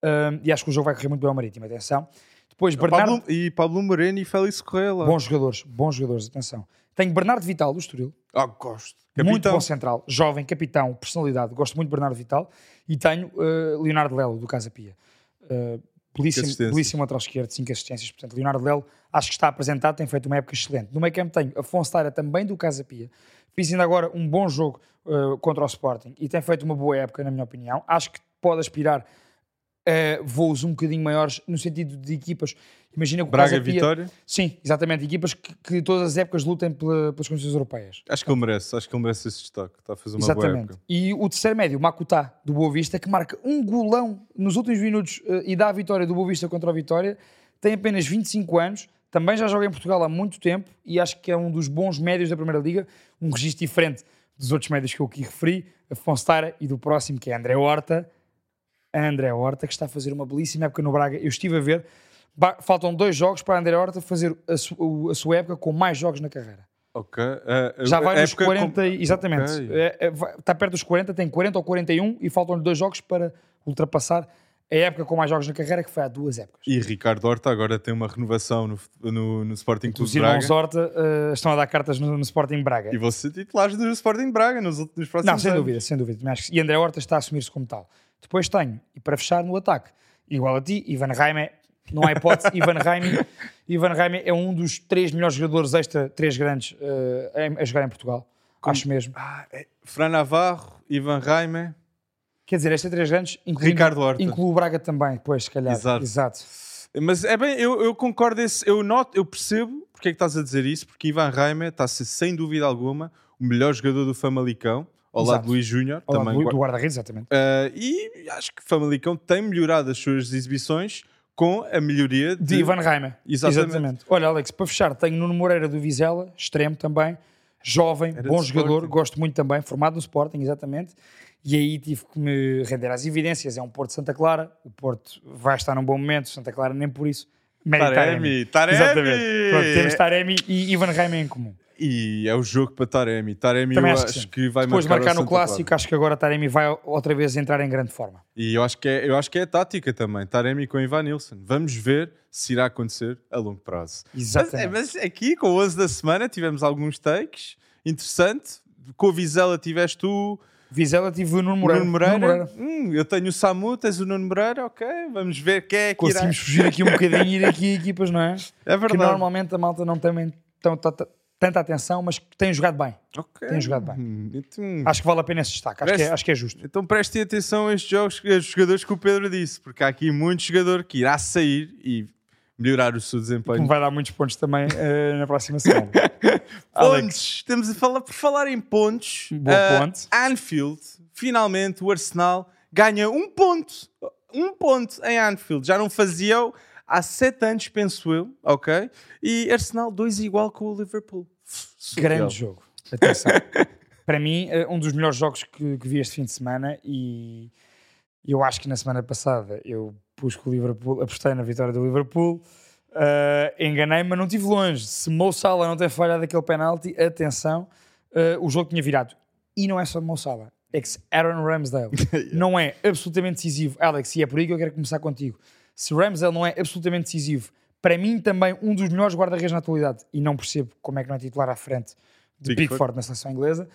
Um, e acho que o jogo vai correr muito bem ao Marítimo. Atenção. Depois, Bernardo... Pablo, e Pablo Moreno e Félix Correia lá. Bons jogadores, bons jogadores, atenção. Tenho Bernardo Vital, do Estoril. Ah, gosto. Muito Capitão. bom central, jovem, capitão, personalidade. Gosto muito de Bernardo Vital. E tenho uh, Leonardo Lelo, do Casa Pia. Uh, belíssimo, belíssimo lateral esquerdo, 5 assistências. Portanto, Leonardo Lelo, acho que está apresentado, tem feito uma época excelente. No meio campo tenho Afonso Taira, também do Casa Pia. Fiz ainda agora um bom jogo uh, contra o Sporting e tem feito uma boa época, na minha opinião. Acho que pode aspirar a voos um bocadinho maiores, no sentido de equipas. Imagina que o Braga Casa Pia... Vitória. Sim, exatamente. Equipas que, que todas as épocas lutem pela- pelas condições europeias. Acho que ele merece. Acho que ele merece esse destaque. Está a fazer uma boa Exatamente. época. E o terceiro médio, o Makutá, do Boa Vista, que marca um golão nos últimos minutos eh, e dá a vitória do Boa Vista contra o Vitória, tem apenas 25 anos, também já joga em Portugal há muito tempo e acho que é um dos bons médios da Primeira Liga, um registro diferente dos outros médios que eu aqui referi, Afonso Tara e do próximo, que é André Horta. André Horta, que está a fazer uma belíssima época no Braga. Eu estive a ver, faltam dois jogos para André Horta fazer a, su- a sua época com mais jogos na carreira. Ok. Ah, Já vai a nos época 40, com- exatamente. Ok. É, é, vai- está perto dos 40, tem 40 ou 41 e faltam-lhe dois jogos para ultrapassar a época com mais jogos na carreira, que foi há duas épocas. E Ricardo Horta agora tem uma renovação no, no, no Sporting Clube Os Braga. irmãos Horta eh, estão a dar cartas no, no Sporting Braga. E vão ser titulares do Sporting Braga nos, nos próximos Não, sem anos. dúvida, sem dúvida. Que- E André Horta está a assumir-se como tal. Depois tenho, e para fechar no ataque, igual a ti, Ivan Raime, não há hipótese, Ivan Raime, Ivan Raime é um dos três melhores jogadores extra, três grandes, eh, a- jogar em Portugal. Acho mesmo. Ah, é Fran Navarro, Ivan Raime. Quer dizer, estes três grandes, Ricardo Horta. inclui o Braga também, depois, se calhar. Exato. Exato. Mas é bem, eu, eu concordo, esse, eu noto, eu percebo porque é que estás a dizer isso, porque Ivan Raime está a ser, sem dúvida alguma, o melhor jogador do Famalicão, ao lado Exato. de Luís Júnior. Ao lado também do, do guarda-redes, exatamente. Uh, e acho que Famalicão tem melhorado as suas exibições com a melhoria de, De Ivan Raime. Exatamente. Olha, Alex, para fechar, tenho Nuno Moreira do Vizela, extremo também, jovem, Era bom jogador, Sporting. gosto muito também, formado no Sporting, exatamente. E aí tive que me render às evidências. É um Porto Santa Clara, o Porto vai estar num bom momento, Santa Clara nem por isso. Taremi. Taremi! Exatamente. Pronto, temos Taremi e Ivan Raime em comum. E é o jogo para Taremi. Taremi Também eu acho que sim. que, vai Depois de marcar, marcar no Santa clássico, Clara. acho que agora Taremi vai outra vez entrar em grande forma. E eu acho, que é, eu acho que é a tática também. Taremi com Ivan Nilsson. Vamos ver se irá acontecer a longo prazo. Mas, Exatamente. mas aqui, com o 11 da semana, tivemos alguns takes. Interessante. com a Vizela tiveste tu, Vizela tive o Nuno Moreira. Nuno Moreira. Nuno Moreira. Hum, eu tenho o Samu, tens o Nuno Moreira, ok. Vamos ver quem é que irá. Conseguimos fugir aqui um bocadinho e ir aqui a equipas, não é? É Que verdade. normalmente a malta não tem tão, tanta atenção, mas que tem jogado bem. Ok. tem jogado bem. Hum, Então, Acho que vale a pena esse destaque. Acho, que é, acho que é justo. então prestem atenção a estes jogos, a jogadores que o Pedro disse, porque há aqui muito jogador que irá sair e melhorar o seu desempenho. me vai dar muitos pontos também eh, na próxima semana. Pontos, temos a falar, por falar em pontos. Bom ah, ponto. Anfield, finalmente o Arsenal ganha um ponto. Um ponto em Anfield. Já não fazia há sete anos, penso eu, ok? E Arsenal 2 igual com o Liverpool. Surreal. grande jogo. Atenção. Para mim, eh, um dos melhores jogos que, que vi este fim de semana e eu acho que na semana passada eu pus que o Liverpool, apostei na vitória do Liverpool, eh, enganei-me, mas não estive longe. Se Mo Salah não ter falhado aquele penalti, atenção, eh, o jogo tinha virado. E não é só Mo Salah, é que se Aaron Ramsdale não é absolutamente decisivo, Alex, e é por aí que eu quero começar contigo. Se Ramsdale não é absolutamente decisivo, para mim também um dos melhores guarda-redes na atualidade, e não percebo como é que não é titular à frente de Pickford. Pickford na seleção inglesa,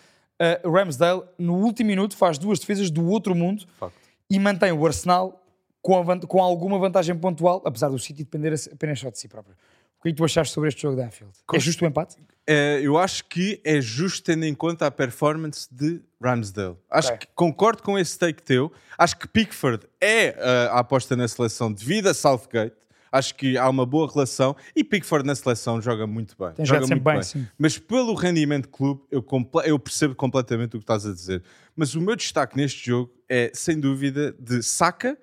uh, Ramsdale no último minuto faz duas defesas do outro mundo Facto. e mantém o Arsenal com, van- com alguma vantagem pontual, apesar do City depender apenas só de si próprio. O que é que tu achaste sobre este jogo de Anfield? É justo o empate? Eh, eu acho que é justo tendo em conta a performance de Ramsdale. Acho que concordo com esse take teu. Acho que Pickford é eh, a aposta na seleção devido a Southgate. Acho que há uma boa relação e Pickford na seleção joga muito bem. Tem joga muito bem, sim. Mas pelo rendimento de clube, eu, eu percebo completamente o que estás a dizer. Mas o meu destaque neste jogo é, sem dúvida, de Saka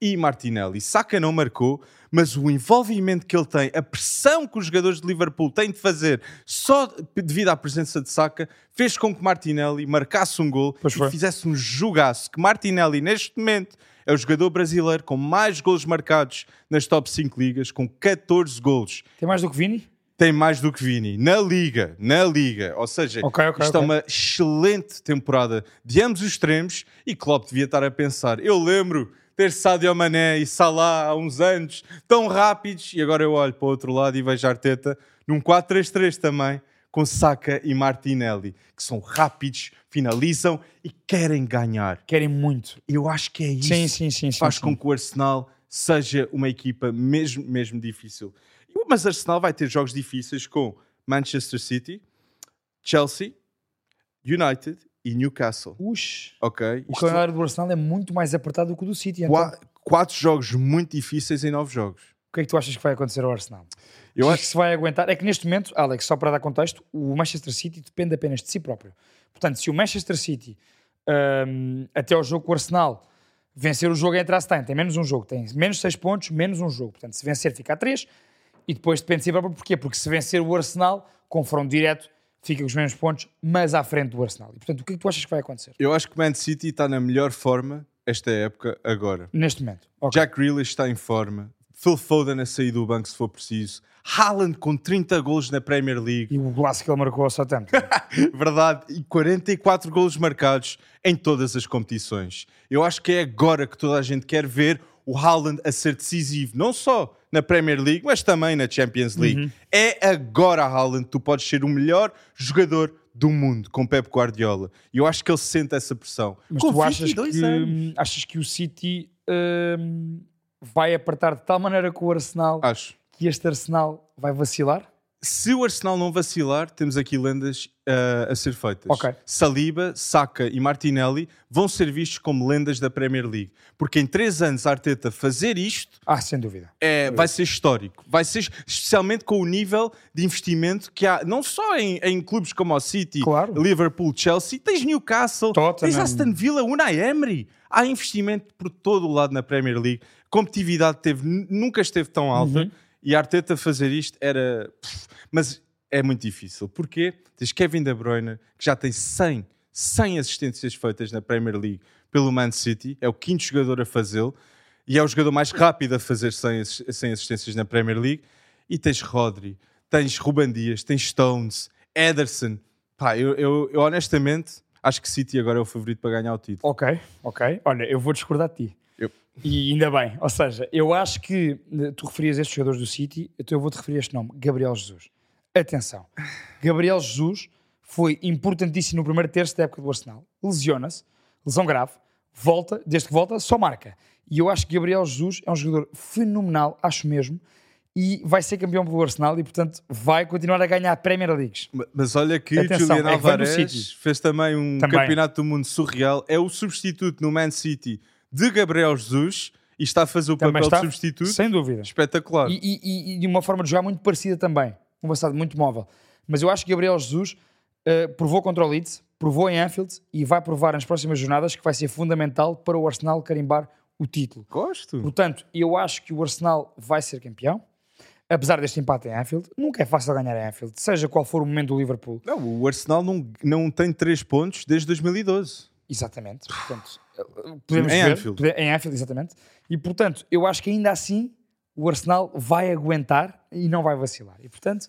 e Martinelli. Saka não marcou, mas o envolvimento que ele tem, a pressão que os jogadores de Liverpool têm de fazer só devido à presença de Saka, fez com que Martinelli marcasse um gol Pois foi. e fizesse um jogaço. Que Martinelli, neste momento, é o jogador brasileiro com mais golos marcados nas top 5 ligas, com 14 golos Tem mais do que Vini? tem mais do que Vini na Liga, na Liga. Ou seja, Ok, ok, isto é ok. uma excelente temporada de ambos os extremos e Klopp devia estar a pensar. Eu lembro ter Sadio Mané e Salah há uns anos tão rápidos e agora eu olho para o outro lado e vejo Arteta num 4-3-3 também com Saka e Martinelli, que são rápidos, finalizam e querem ganhar. Querem muito. Eu acho que é isso Sim, sim, sim. sim, faz com que o Arsenal seja uma equipa mesmo, mesmo difícil. Mas o Arsenal vai ter jogos difíceis com Manchester City, Chelsea, United e Newcastle. Ux, Ok? o calendário do Arsenal é muito mais apertado do que o do City. Então, qua- quatro jogos muito difíceis em nove jogos. o que é que tu achas que vai acontecer ao Arsenal? Eu acho que se vai aguentar. É que neste momento, Alex, só para dar contexto, o Manchester City depende apenas de si próprio. Portanto, se o Manchester City, hum, até ao jogo com o Arsenal, vencer o jogo entre as tem, tem menos um jogo, tem menos 6 pontos, menos um jogo. Portanto, se vencer, fica a 3 e depois depende de si próprio. Porquê? Porque se vencer o Arsenal, confronto direto, fica com os mesmos pontos, mas à frente do Arsenal. E portanto, o que é que tu achas que vai acontecer eu acho que o Man City está na melhor forma esta época agora. neste momento? Ok. Jack Grealish está em forma. Phil Foden a sair do banco se for preciso. Haaland com 30 golos na Premier League. E o golaço que ele marcou ao Southampton. Verdade, e 44 golos marcados em todas as competições. Eu acho que é agora que toda a gente quer ver o Haaland a ser decisivo, não só na Premier League, mas também na Champions League. Uhum. É agora, Haaland, tu podes ser o melhor jogador do mundo com Pep Guardiola. E eu acho que ele sente essa pressão. Mas com tu achas 22 que, anos. achas que o City hum, vai apertar de tal maneira com o Arsenal Acho. que este Arsenal vai vacilar? Se o Arsenal não vacilar, temos aqui lendas ah, a ser feitas. Ok. Saliba, Saka e Martinelli vão ser vistos como lendas da Premier League. Porque em três anos a Arteta fazer isto Ah, sem dúvida. é, vai ser histórico. Vai ser especialmente com o nível de investimento que há, não só em, em clubes como o City, Claro. Liverpool, Chelsea, tens Newcastle, Tottenham. tens Aston Villa, Unai Emery. Há investimento por todo o lado na Premier League. Competitividade teve, nunca esteve tão alta. Uhum. E Arteta fazer isto era... Mas é muito difícil. Porquê? Tens Kevin De Bruyne, que já tem 100, 100 assistências feitas na Premier League pelo Man City. É o quinto jogador a fazê-lo. E é o jogador mais rápido a fazer 100, assi- 100 assistências na Premier League. E tens Rodri, tens Ruban Dias, tens Stones, Ederson. Pá, eu, eu- eu honestamente acho que City agora é o favorito para ganhar o título. Ok, ok. Olha, eu vou discordar de ti. E ainda bem. Ou seja, eu acho que eh, tu referias estes jogadores do City, então eu vou-te referir este nome, Gabriel Jesus. Atenção. Gabriel Jesus foi importantíssimo no primeiro terço da época do Arsenal. Lesiona-se, lesão grave, volta, desde que volta, só marca. E eu acho que Gabriel Jesus é um jogador fenomenal, acho mesmo, e vai ser campeão pelo Arsenal e, portanto, vai continuar a ganhar Premier Leagues. Mas olha que Atenção, Julian é vai no Alvarez fez também um Também. campeonato do mundo surreal. É o substituto no Man City de Gabriel Jesus e está a fazer o Também papel está, de substituto sem dúvida. espetacular. E, e- e- de uma forma de jogar muito parecida também. Um avançado muito móvel. Mas eu acho que Gabriel Jesus eh, provou contra o Leeds, provou em Anfield e vai provar nas próximas jornadas que vai ser fundamental para o Arsenal carimbar o título. Gosto. Portanto, eu acho que o Arsenal vai ser campeão. Apesar deste empate em Anfield, nunca é fácil ganhar em Anfield, seja qual for o momento do Liverpool. Não, o Arsenal não, não tem 3 pontos desde 2012. Exatamente. Portanto, eh, podemos Em ver, Anfield. em Anfield, exatamente. E portanto, eu acho que ainda assim o Arsenal vai aguentar e não vai vacilar. E portanto,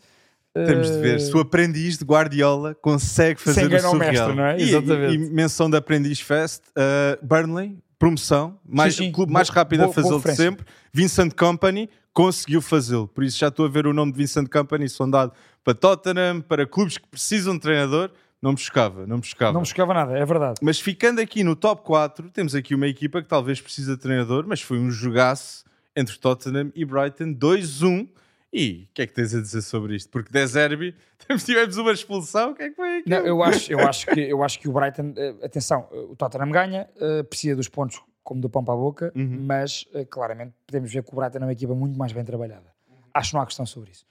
Temos de ver eh, se o aprendiz de Guardiola consegue fazer o surreal. mestre, não é? E- Exatamente. E, e menção da Aprendiz Fest, uh, Burnley, promoção, mais, sim. o clube mais rápido a boa- boa fazê-lo de sempre. Vincent Company conseguiu fazê-lo. Por isso já estou a ver o nome de Vincent Company sondado para Tottenham, para clubes que precisam de treinador. Não me chocava, não me chocava. não me chocava nada, é verdade. Mas ficando aqui no top 4, temos aqui uma equipa que talvez precise de treinador, mas foi um jogaço entre Tottenham e Brighton, 2-1. E o que é que tens a dizer sobre isto? Porque De Zerbi, tivemos uma expulsão, o que é que foi aquilo? Não, eu, acho, eu, acho que, eu acho que o Brighton, eh, atenção, eh, o Tottenham ganha, eh, precisa dos pontos como do pão para a boca, Uhum. mas claramente podemos ver que o Brighton é uma equipa muito mais bem trabalhada. Acho que não há questão sobre isso.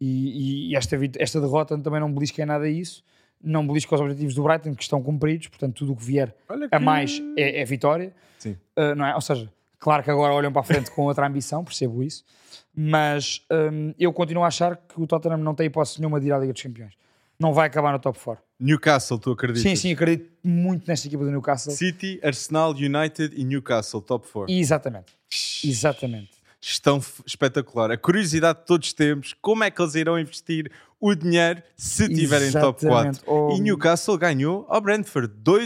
E, e esta, esta derrota também não belisca em nada isso, não belisca os objetivos do Brighton que estão cumpridos, portanto, tudo o que vier Olha a que- mais é, é vitória. Sim. Uh, não é? Ou seja, claro que agora olham para a frente com outra ambição, percebo isso, mas um, eu continuo a achar que o Tottenham não tem hipótese nenhuma de ir à Liga dos Campeões. Não vai acabar no top 4. Newcastle, tu acreditas? Sim, sim, acredito muito nesta equipa do Newcastle. City, Arsenal, United e Newcastle, top 4. Exatamente. Exatamente. Estão espetacular. A curiosidade que todos temos, como é que eles irão investir o dinheiro se tiverem top 4? Exatamente. Oh, E Newcastle ganhou ao Brentford 2-1,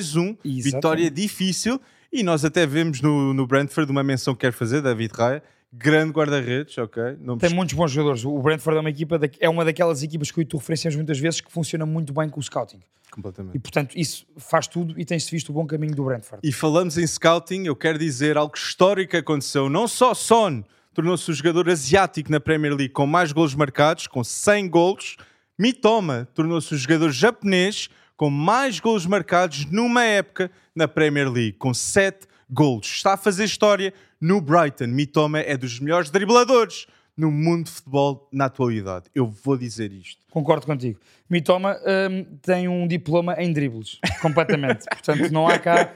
Exatamente. vitória difícil. E nós até vemos no, no Brentford uma menção que quero fazer, David Raya, grande guarda-redes, ok? Não Tem muitos bons jogadores. O Brentford é uma equipa, da- é uma daquelas equipas que tu referencias muitas vezes que funciona muito bem com o scouting. completamente. E portanto, isso faz tudo e tem-se visto o bom caminho do Brentford. E falamos em scouting, eu quero dizer algo histórico que aconteceu. Não só Son tornou-se o jogador asiático na Premier League com mais golos marcados, com 100 golos, Mitoma tornou-se o jogador japonês com mais golos marcados numa época na Premier League, com 7 golos. Está a fazer história no Brighton. Mitoma é dos melhores dribladores no mundo de futebol na atualidade. Eu vou dizer isto. Concordo contigo. Mitoma hum, tem um diploma em dribles, completamente. Portanto, não há cá.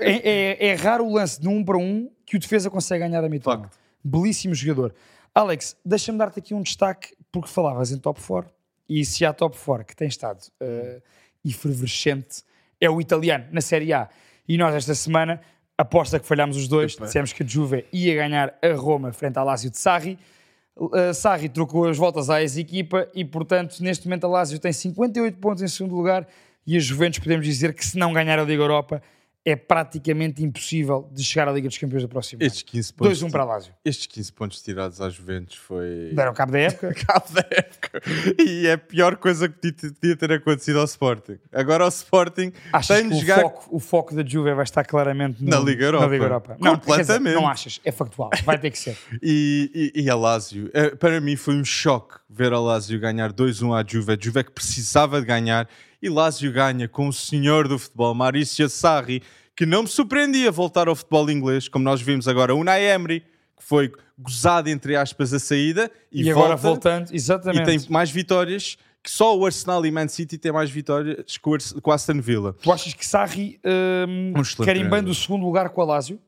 É, é- é raro o lance de um para um que o defesa consegue ganhar a Mitoma. Facto. Belíssimo jogador. Alex, deixa-me dar-te aqui um destaque, porque falavas em top 4 e se há top 4 que tem estado eh, efervescente é o italiano na Série A. E nós, esta semana, aposta que falhámos os dois, Epa. dissemos que a Juve ia ganhar a Roma frente ao Lazio de Sarri. Uh, Sarri trocou as voltas à ex-equipa e, portanto, neste momento a Lazio tem 58 pontos em segundo lugar e a Juventus podemos dizer que se não ganhar a Liga Europa é praticamente impossível de chegar à Liga dos Campeões do próximo Estes ano. 15 pontos, 2-1 para a Lazio. estes 15 pontos tirados às Juventus foi... Deram cabo da época. cabo da época. E é a pior coisa que podia- ter acontecido ao Sporting. Agora o Sporting Achas tem que de o, jogar foco, o foco da Juve vai estar claramente no- Na Liga Europa. Na Liga Europa. Não, dizer, Completamente. não achas, é factual, vai ter que ser. e, e, e a Lazio. Eh, Para mim foi um choque ver a Lazio ganhar 2-1 à Juve. A Juve é que precisava de ganhar e Lazio ganha com o senhor do futebol, Maurício Sarri, que não me surpreendia voltar ao futebol inglês, como nós vimos agora. Unai Emery, que foi gozado, entre aspas, a saída e, E, agora volta, voltando, e exatamente. tem mais vitórias. Que só o Arsenal e Man City têm mais vitórias com o o Aston Villa. Tu achas que Sarri hum, Um excelente carimbando treinador. o segundo lugar com a Lazio?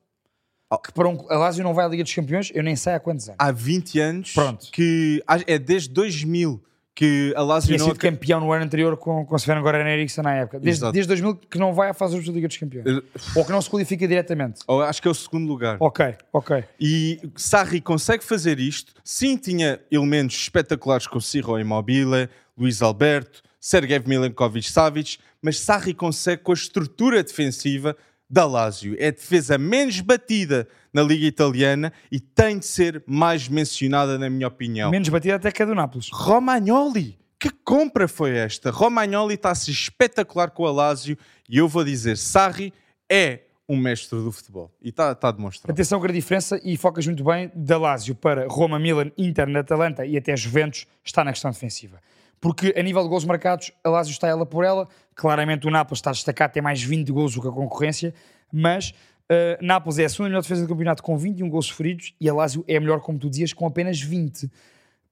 Oh. Que para um, a Lazio não vai à Liga dos Campeões, eu nem sei há quantos anos. há 20 anos Pronto. que é desde 2000 que a Lazio Tinha não sido campeão no ano anterior com, com Sven Goran Eriksson na época. Desde, Exato. desde 2000 que não vai à fase da Liga dos Campeões. Ou que não se qualifica diretamente. ou acho que é o segundo lugar. Ok, ok. E Sarri consegue fazer isto. Sim, tinha elementos espetaculares com Ciro Immobile, Luís Alberto, Sergei Milinkovic-Savic, mas Sarri consegue com a estrutura defensiva da Lazio. É a defesa menos batida na Liga Italiana e tem de ser mais mencionada, na minha opinião. Menos batida até que a do Nápoles. Romagnoli, Que compra foi esta? Romagnoli está-se espetacular com a Lazio e eu vou dizer, Sarri é um mestre do futebol. E está tá demonstrado. Atenção, grande diferença e focas muito bem da Lazio para Roma, Milan, Inter, Atalanta e até Juventus está na questão defensiva. Porque a nível de gols marcados, a Lazio está ela por ela. Claramente o Nápoles está destacado, tem mais 20 gols do que a concorrência, mas uh, Nápoles é a segunda melhor defesa do campeonato com 21 gols sofridos e a Lazio é a melhor, como tu dizias, com apenas 20.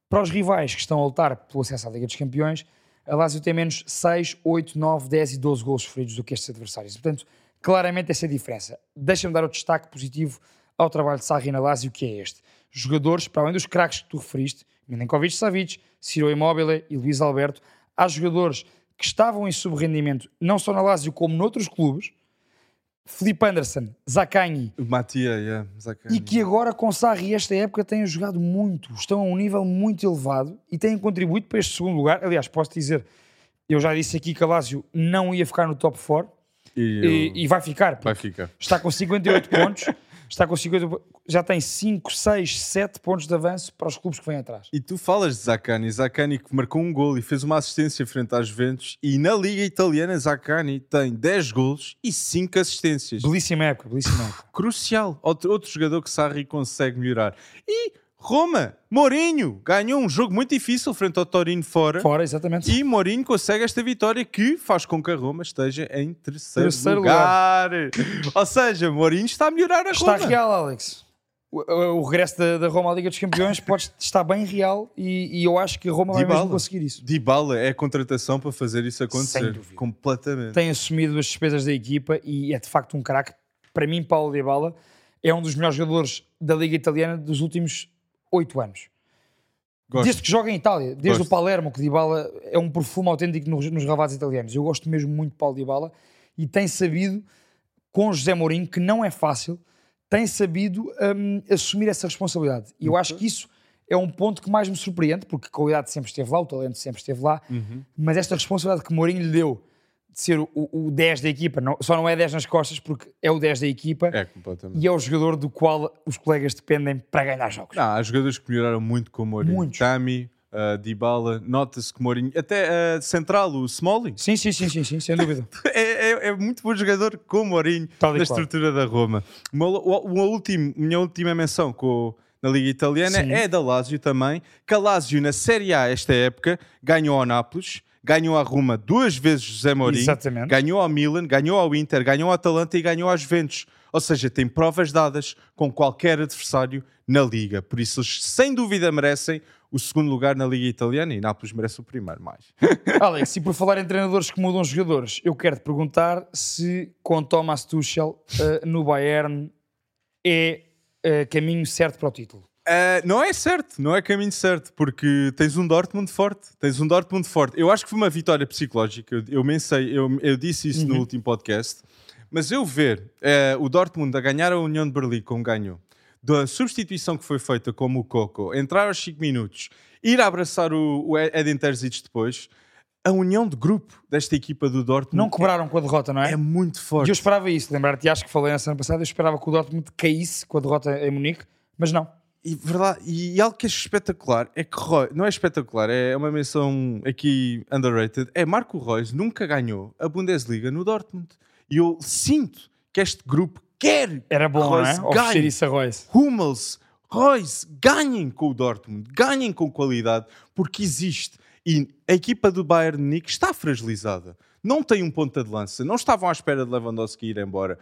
Para os rivais que estão a lutar pelo acesso à Liga dos Campeões, a Lazio tem menos 6, 8, 9, 10 e 12 gols sofridos do que estes adversários. Portanto, claramente essa é a diferença. Deixa-me dar o destaque positivo ao trabalho de Sarri na Lazio, que é este. Jogadores, para além dos craques que tu referiste, Milenkovic Savic, Ciro Immobile e Luís Alberto, há jogadores que estavam em subrendimento, não só na Lazio como noutros clubes, Felipe Anderson, Zaccagni. Matia, yeah, Zaccagni. E que agora com Sarri esta época têm jogado muito, estão a um nível muito elevado e têm contribuído para este segundo lugar. Aliás, posso dizer, eu já disse aqui que a Lazio não ia ficar no top 4 e, e, e vai ficar. Vai ficar. Está com 58 pontos está com 50, já tem 5, 6, 7 pontos de avanço para os clubes que vêm atrás. E tu falas de Zaccani, Zaccani que marcou um gol e fez uma assistência frente às Juventus e na Liga Italiana Zaccani tem 10 gols e 5 assistências. Belíssima época, belíssima época. Crucial. Outro, outro jogador que Sarri consegue melhorar. E Roma, Mourinho ganhou um jogo muito difícil frente ao Torino fora. Fora, exatamente. E Mourinho consegue esta vitória que faz com que a Roma esteja em terceiro, terceiro lugar. lugar. Ou seja, Mourinho está a melhorar a está Roma. Está real, Alex. O, o regresso da, da, Roma à Liga dos Campeões pode estar bem real e, e eu acho que a Roma Dybala. vai mesmo conseguir isso. Dybala é a contratação para fazer isso acontecer. Completamente. Tem assumido as despesas da equipa e é de facto um craque. Para mim, Paulo Dybala é um dos melhores jogadores da Liga Italiana dos últimos oito anos. Gosto. Desde que joga em Itália, desde gosto. o Palermo, que Dybala é um perfume autêntico nos, nos ravados italianos. Eu gosto mesmo muito de Paulo Dybala e tem sabido, com José Mourinho, que não é fácil, tem sabido um, assumir essa responsabilidade. E eu acho que isso é um ponto que mais me surpreende, porque a qualidade sempre esteve lá, o talento sempre esteve lá, uhum. mas esta responsabilidade que Mourinho lhe deu de ser o, o 10 da equipa, não, só não é 10 nas costas porque é o 10 da equipa é, e é o jogador do qual os colegas dependem para ganhar jogos. Não, há jogadores que melhoraram muito com o Mourinho. Muitos. Tami, uh, Dybala, nota-se que Mourinho, até uh, central, o Smalling. Sim, sim, sim, sim, sim sem dúvida. é, é, é, muito bom jogador com o Mourinho Tal na estrutura da Roma. Uma, uma, última, minha última menção com na Liga Italiana sim. é da Lazio também, que a Lazio na Série A esta época ganhou ao Nápoles ganhou a Roma duas vezes José Mourinho, Exatamente. ganhou ao Milan, ganhou ao Inter, ganhou ao Atalanta e ganhou às Juventus. Ou seja, tem provas dadas com qualquer adversário na Liga. Por isso, eles sem dúvida merecem o segundo lugar na Liga Italiana e Nápoles merece o primeiro mais. Alex, e por falar em treinadores que mudam jogadores, eu quero te perguntar se com Thomas Tuchel uh, no Bayern é uh, caminho certo para o título. Uh, não é certo, não é caminho certo, porque tens um Dortmund forte, tens um Dortmund forte. Eu acho que foi uma vitória psicológica, eu, eu mensei, eu, eu disse isso uhum. no último podcast, mas eu ver uh, o Dortmund a ganhar a União de Berlim como ganhou, da substituição que foi feita como o Coco, entrar aos 5 minutos, ir abraçar o, o Edin Terzic depois, a união de grupo desta equipa do Dortmund. Não cobraram com a derrota, não é? É muito forte. E eu esperava isso, lembrar-te, acho que falei na semana passada, eu esperava que o Dortmund caísse com a derrota em Munique, mas não. E, verdade, e algo que é espetacular é que Roy, não é espetacular, é uma menção aqui underrated. É Marco Reus nunca ganhou a Bundesliga no Dortmund. E eu sinto que este grupo quer Era bom, Reus não é? Oferecer isso a Reus. Hummels, Reus, ganhem com o Dortmund, ganhem com qualidade, porque existe. E a equipa do Bayern Munique está fragilizada. Não tem um ponta de lança. Não estavam à espera de Lewandowski ir embora.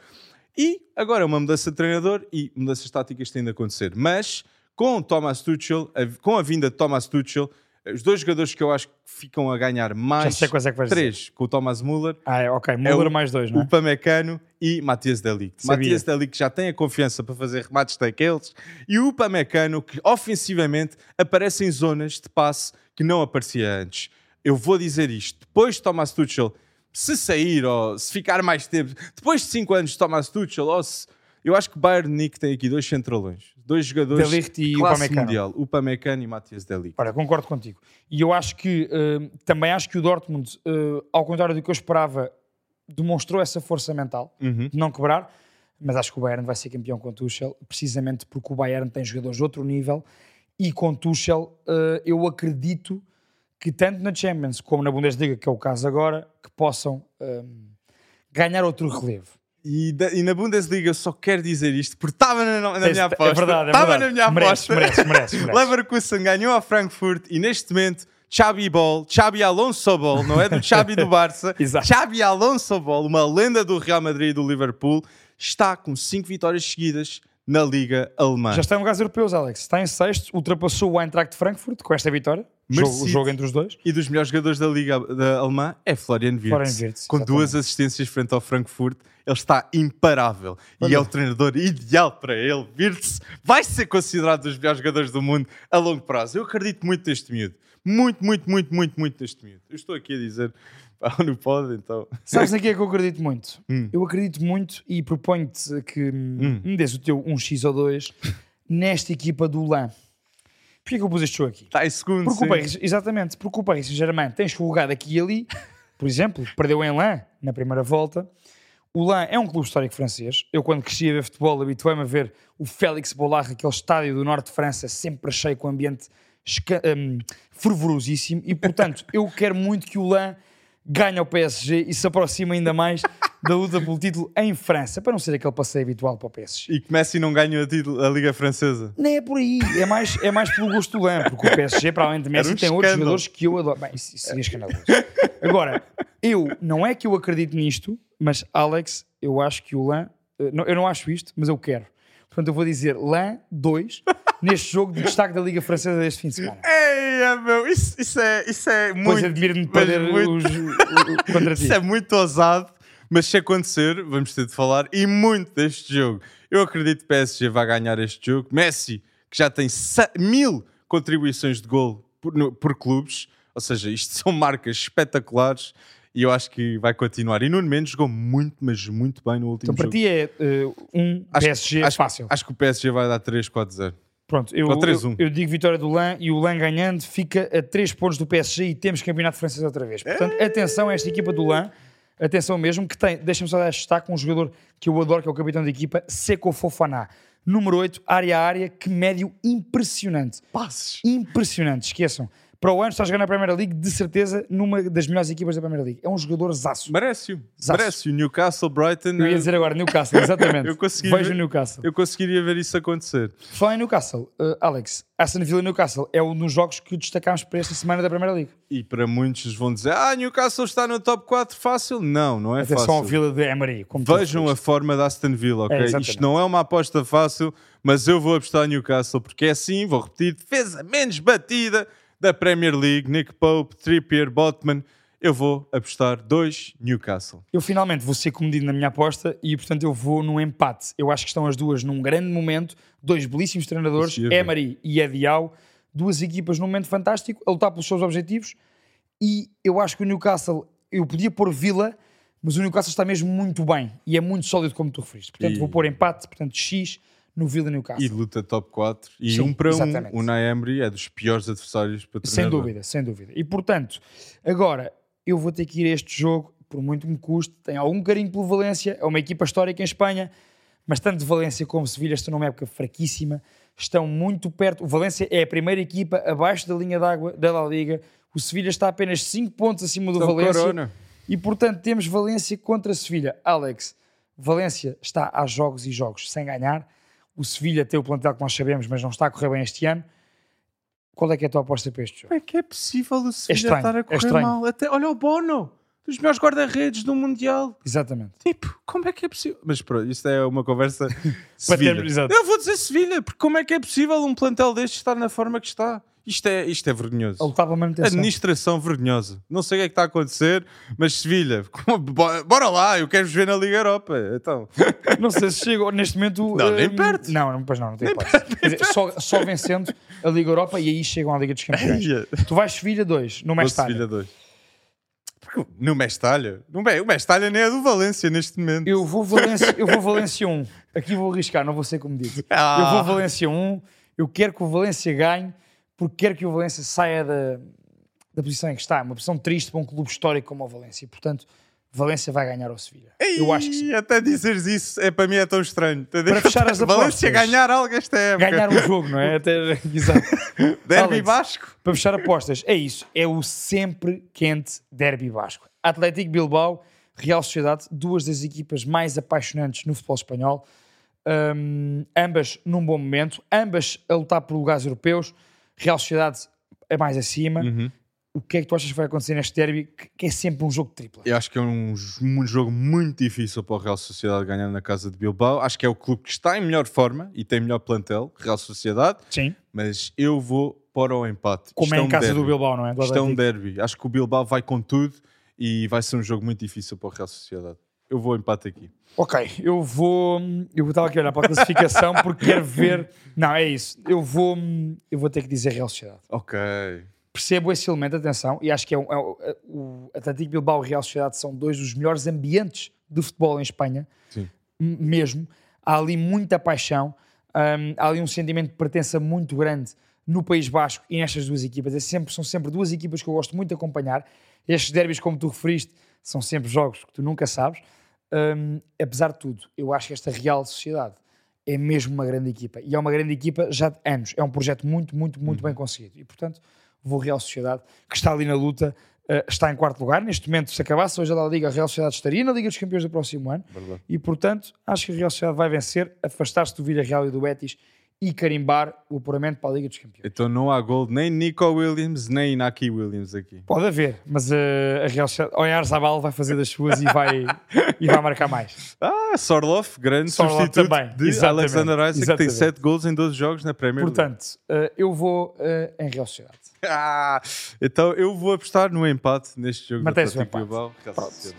E agora é uma mudança de treinador e mudanças táticas têm de acontecer. Mas com Thomas Tuchel, com a vinda de Thomas Tuchel, os dois jogadores que eu acho que ficam a ganhar mais. Já sei quais é que vais Três, dizer. com o Thomas Müller. Ah, é, ok. Müller é o, mais dois, não é? O Pamecano e Matias Delict. Matias Delict já tem a confiança para fazer remates daqueles. E o Pamecano, que ofensivamente aparece em zonas de passe que não aparecia antes. Eu vou dizer isto. Depois de Thomas Tuchel se sair ou se ficar mais tempo, depois de 5 anos de Thomas Tuchel, ou se, eu acho que Bayern Nick tem aqui dois centralões, dois jogadores de classe Upamecano. mundial, o Pamecano e Matias Delic. Olha, concordo contigo. E eu acho que, uh, também acho que o Dortmund, uh, ao contrário do que eu esperava, demonstrou essa força mental uhum. de não quebrar, mas acho que o Bayern vai ser campeão com o Tuchel, precisamente porque o Bayern tem jogadores de outro nível e com Tuchel uh, eu acredito que tanto na Champions como na Bundesliga, que é o caso agora, que possam hum, ganhar outro relevo. E, da- e na Bundesliga eu só quero dizer isto porque estava na, na minha é aposta. verdade, é Estava verdade. na minha aposta. mereces, mereces, mereces. Leverkusen ganhou a Frankfurt e neste momento Xabi Ball, Xabi Alonso Ball, não é do Xabi do Barça. Xabi Alonso Ball, uma lenda do Real Madrid e do Liverpool, está com 5 vitórias seguidas na Liga Alemã. Já está em lugares europeus, Alex. Está em sexto, ultrapassou o Eintracht de Frankfurt com esta vitória. Jogo, o jogo entre os dois. E dos melhores jogadores da Liga da Alemã é Florian Wirtz. Florian Wirtz, com exatamente. duas assistências frente ao Frankfurt. Ele está imparável. E Olha. é o treinador ideal para ele. Wirtz vai ser considerado dos melhores jogadores do mundo a longo prazo. Eu acredito muito neste miúdo. Muito, muito, muito, muito, muito neste miúdo. Eu estou aqui a dizer, pá, não pode, então. Sabes que é que eu acredito muito? Hum. Eu acredito muito e proponho-te que hum. me des o teu 1x ou 2 nesta equipa do LAN. Porquê que eu pus este jogo aqui? Está em segundo. Porque o. Paris, exatamente, porque o Paris Saint-Germain tem esfolgado aqui e ali, por exemplo, perdeu em Lan na primeira volta. O Lan é um clube histórico francês. Eu, quando cresci a ver futebol, habituei-me a ver o Félix Bollard, aquele estádio do norte de França, sempre cheio com um ambiente hum, fervorosíssimo. E, portanto, eu quero muito que o Lan ganhe ao PSG e se aproxime ainda mais da luta pelo título em França, para não ser aquele passeio habitual para o PSG. E que Messi não ganha a, título- a Liga Francesa. Nem é por aí, é mais, é mais pelo gosto do Lan, porque o PSG, para além de Messi, um tem outros jogadores que eu adoro. Bem, isso, isso seria escandaloso. Agora, eu, não é que eu acredito nisto, mas Alex, eu acho que o Lan, eh, não- eu não acho isto, mas eu quero. Portanto, eu vou dizer Lan 2 neste jogo de destaque da Liga Francesa deste fim de semana. Ei, meu, isso, isso é, isso é Pois muito. admiro-me de mas perder muito- os, o- o- contra ti. Isso é muito ousado, mas se acontecer, vamos ter de falar e muito deste jogo. Eu acredito que o PSG vai ganhar este jogo. Messi, que já tem mil contribuições de gol por, no- por clubes, ou seja, isto são marcas espetaculares e eu acho que vai continuar. E Nuno Mendes jogou muito, mas muito bem no último Então, para jogo. ti é eh, um Acho- PSG acho, fácil. Acho que o PSG vai dar 3-4-0. Pronto, eu, Ou 3-1. eu, eu digo vitória do LAN e o LAN ganhando fica a 3 pontos do PSG e temos campeonato francês outra vez. Portanto, atenção a esta equipa do LAN, atenção mesmo, que tem, deixa-me só dar este destaque, um jogador que eu adoro, que é o capitão da equipa, Seco Fofana. Número 8, área a área, que médio impressionante. Passes. Impressionante, esqueçam. Para o ano está a jogar na Premier League, de certeza, numa das melhores equipas da Premier League. É um jogador zaço. Merece-o. Merece-o. Newcastle, Brighton. Eu ia dizer agora, Newcastle, exatamente. Eu Vejo ver- o Newcastle. Eu conseguiria ver isso acontecer. Falar em Newcastle, uh, Alex, Aston Villa Newcastle é um dos jogos que destacámos para esta semana da Primeira League. E para muitos vão dizer: Ah, Newcastle está no top 4 fácil. Não, não é Atenção fácil. ao Villa de Emery. Vejam a forma da Aston Villa, ok? É. Isto não é uma aposta fácil, mas eu vou apostar Newcastle porque é assim, vou repetir, defesa menos batida da Premier League, Nick Pope, Trippier, Botman. Eu vou apostar 2 Newcastle. Eu finalmente vou ser comedido na minha aposta e, portanto, eu vou num empate. Eu acho que estão as duas num grande momento. Dois belíssimos treinadores, ia ver. Emery e Edial. Duas equipas num momento fantástico, a lutar pelos seus objetivos. E eu acho que o Newcastle, eu podia pôr Villa, mas o Newcastle está mesmo muito bem e é muito sólido, como tu referiste. Portanto, E- vou pôr empate, portanto, X no Villa Newcastle. E luta top 4. E Sim, um para um, o Naemri é dos piores adversários para Sem treinador. dúvida, sem dúvida. E portanto, agora eu vou ter que ir a este jogo, por muito me custe, tenho algum carinho pelo Valência, é uma equipa histórica em Espanha, mas tanto Valência como Sevilha estão numa época fraquíssima, estão muito perto. O Valência é a primeira equipa abaixo da linha d'água da La Liga, o Sevilha está apenas 5 pontos acima do Então, Valência. Corona. E portanto temos Valência contra Sevilha. Alex, Valência está a jogos e jogos sem ganhar. O Sevilha tem o plantel que nós sabemos, mas não está a correr bem este ano. Qual é que é a tua aposta para este jogo? Como é que é possível o Sevilha estranho, estar a é correr estranho. mal? Até, olha o Bono, dos melhores guarda-redes do Mundial. Exatamente. Tipo, como é que é possível? Mas pronto, isto é uma conversa Sevilha. Eu vou dizer Sevilha, porque como é que é possível um plantel deste estar na forma que está? Isto é, isto é vergonhoso. A lutar pela manutenção. Administração vergonhosa. Não sei o que é que está a acontecer, mas Sevilha, bo- bora lá, eu quero-vos ver na Liga Europa. Então, Não sei se chega neste momento. Não, nem hum, perto. Não, não, pois não, não tem hipótese. Só, só vencendo a Liga Europa e aí chegam à Liga dos Campeões. tu vais Sevilha 2, no Mestalha. Sevilha 2. Porque no Mestalha, no o Mestalha nem é do Valência neste momento. Eu vou Valência, eu vou Valência 1. Aqui vou arriscar, não vou ser como dito. Ah. Eu vou Valência 1. Eu quero que o Valência ganhe, porque quero que o Valência saia da, da posição em que está. É uma posição triste para um clube histórico como o Valência. Portanto, Valência vai ganhar ao Sevilha. Eu acho que sim. E até dizeres isso, é, para mim é tão estranho. Para fechar as Valência apostas. ganhar algo esta época. Ganhar um jogo, não é? Até, exato. Derby Vasco. Para fechar apostas, é isso. É o sempre quente Derby Vasco. Atlético Bilbao, Real Sociedade, duas das equipas mais apaixonantes no futebol espanhol. Hum, ambas num bom momento, ambas a lutar por lugares europeus. Real Sociedade é mais acima. Uhum. O que é que tu achas que vai acontecer neste derby? Que- Que é sempre um jogo de tripla. Eu acho que é um, um jogo muito difícil para o Real Sociedade ganhar na casa de Bilbao. Acho que é o clube que está em melhor forma e tem melhor plantel, Real Sociedade, Sim. mas eu vou para o empate. Como Isto é um em casa derby. do Bilbao, não é? Do Isto é um derby. Acho que o Bilbao vai com tudo e vai ser um jogo muito difícil para o Real Sociedade. Eu vou empate aqui. Ok, eu vou. Eu estava aqui a olhar para a classificação porque quero ver. Não, é isso. Eu vou. Eu vou ter que dizer Real Sociedade. Ok. Percebo esse elemento, atenção, e acho que é, um- é o- é o Atlético Bilbao e Real Sociedade são dois dos melhores ambientes de futebol em Espanha, Sim. Mesmo. Há ali muita paixão, hum, há ali um sentimento de pertença muito grande no País Basco e nestas duas equipas. É sempre, são sempre duas equipas que eu gosto muito de acompanhar. Estes derbys, como tu referiste, são sempre jogos que tu nunca sabes. Hum, apesar de tudo, eu acho que esta Real Sociedade é mesmo uma grande equipa. E é uma grande equipa já de anos. É um projeto muito, muito, muito bem conseguido. E, portanto, vou Real Sociedade, que está ali na luta, eh, está em quarto lugar. Neste momento, se acabasse hoje a La Liga, a Real Sociedade estaria na Liga dos Campeões do próximo ano. Verdade. E, portanto, acho que a Real Sociedade vai vencer, afastar-se do Villarreal e do Betis e carimbar o apuramento para a Liga dos Campeões. Então não há gol nem Nico Williams nem Inaki Williams aqui. Pode haver, mas eh, a Real Oyarzabal vai fazer das suas e vai, e vai marcar mais. Ah, Sorloff, grande Sorloff substituto também, de exatamente, Alexander Isaac, que tem exatamente. 7 gols em 12 jogos na Premier League. Portanto, eh, eu vou eh, em Real Sociedade. Ah, então eu vou apostar no empate neste jogo Mantém-se do Atlético. Bilbao. Pronto.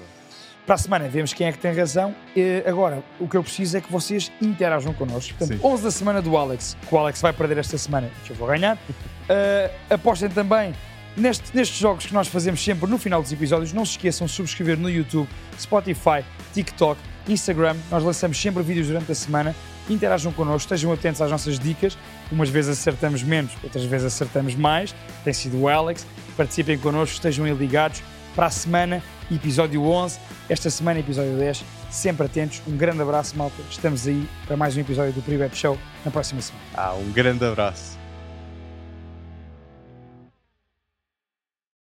Para a semana vemos quem é que tem razão. Eh, agora, o que eu preciso é que vocês interajam connosco. Portanto, Sim. 11 da semana do Alex, que o Alex vai perder esta semana, que eu vou ganhar. Eh, apostem também neste- nestes jogos que nós fazemos sempre no final dos episódios. Não se esqueçam de subscrever no YouTube, Spotify, TikTok, Instagram. Nós lançamos sempre vídeos durante a semana. Interajam connosco, estejam atentos às nossas dicas. Umas vezes acertamos menos, outras vezes acertamos mais. Tem sido o Alex. Participem connosco, estejam ligados. Para a semana, episódio 11. Esta semana, episódio 10. Sempre atentos. Um grande abraço, malta. Estamos aí para mais um episódio do Pre-Web Show na próxima semana. Ah, um grande abraço.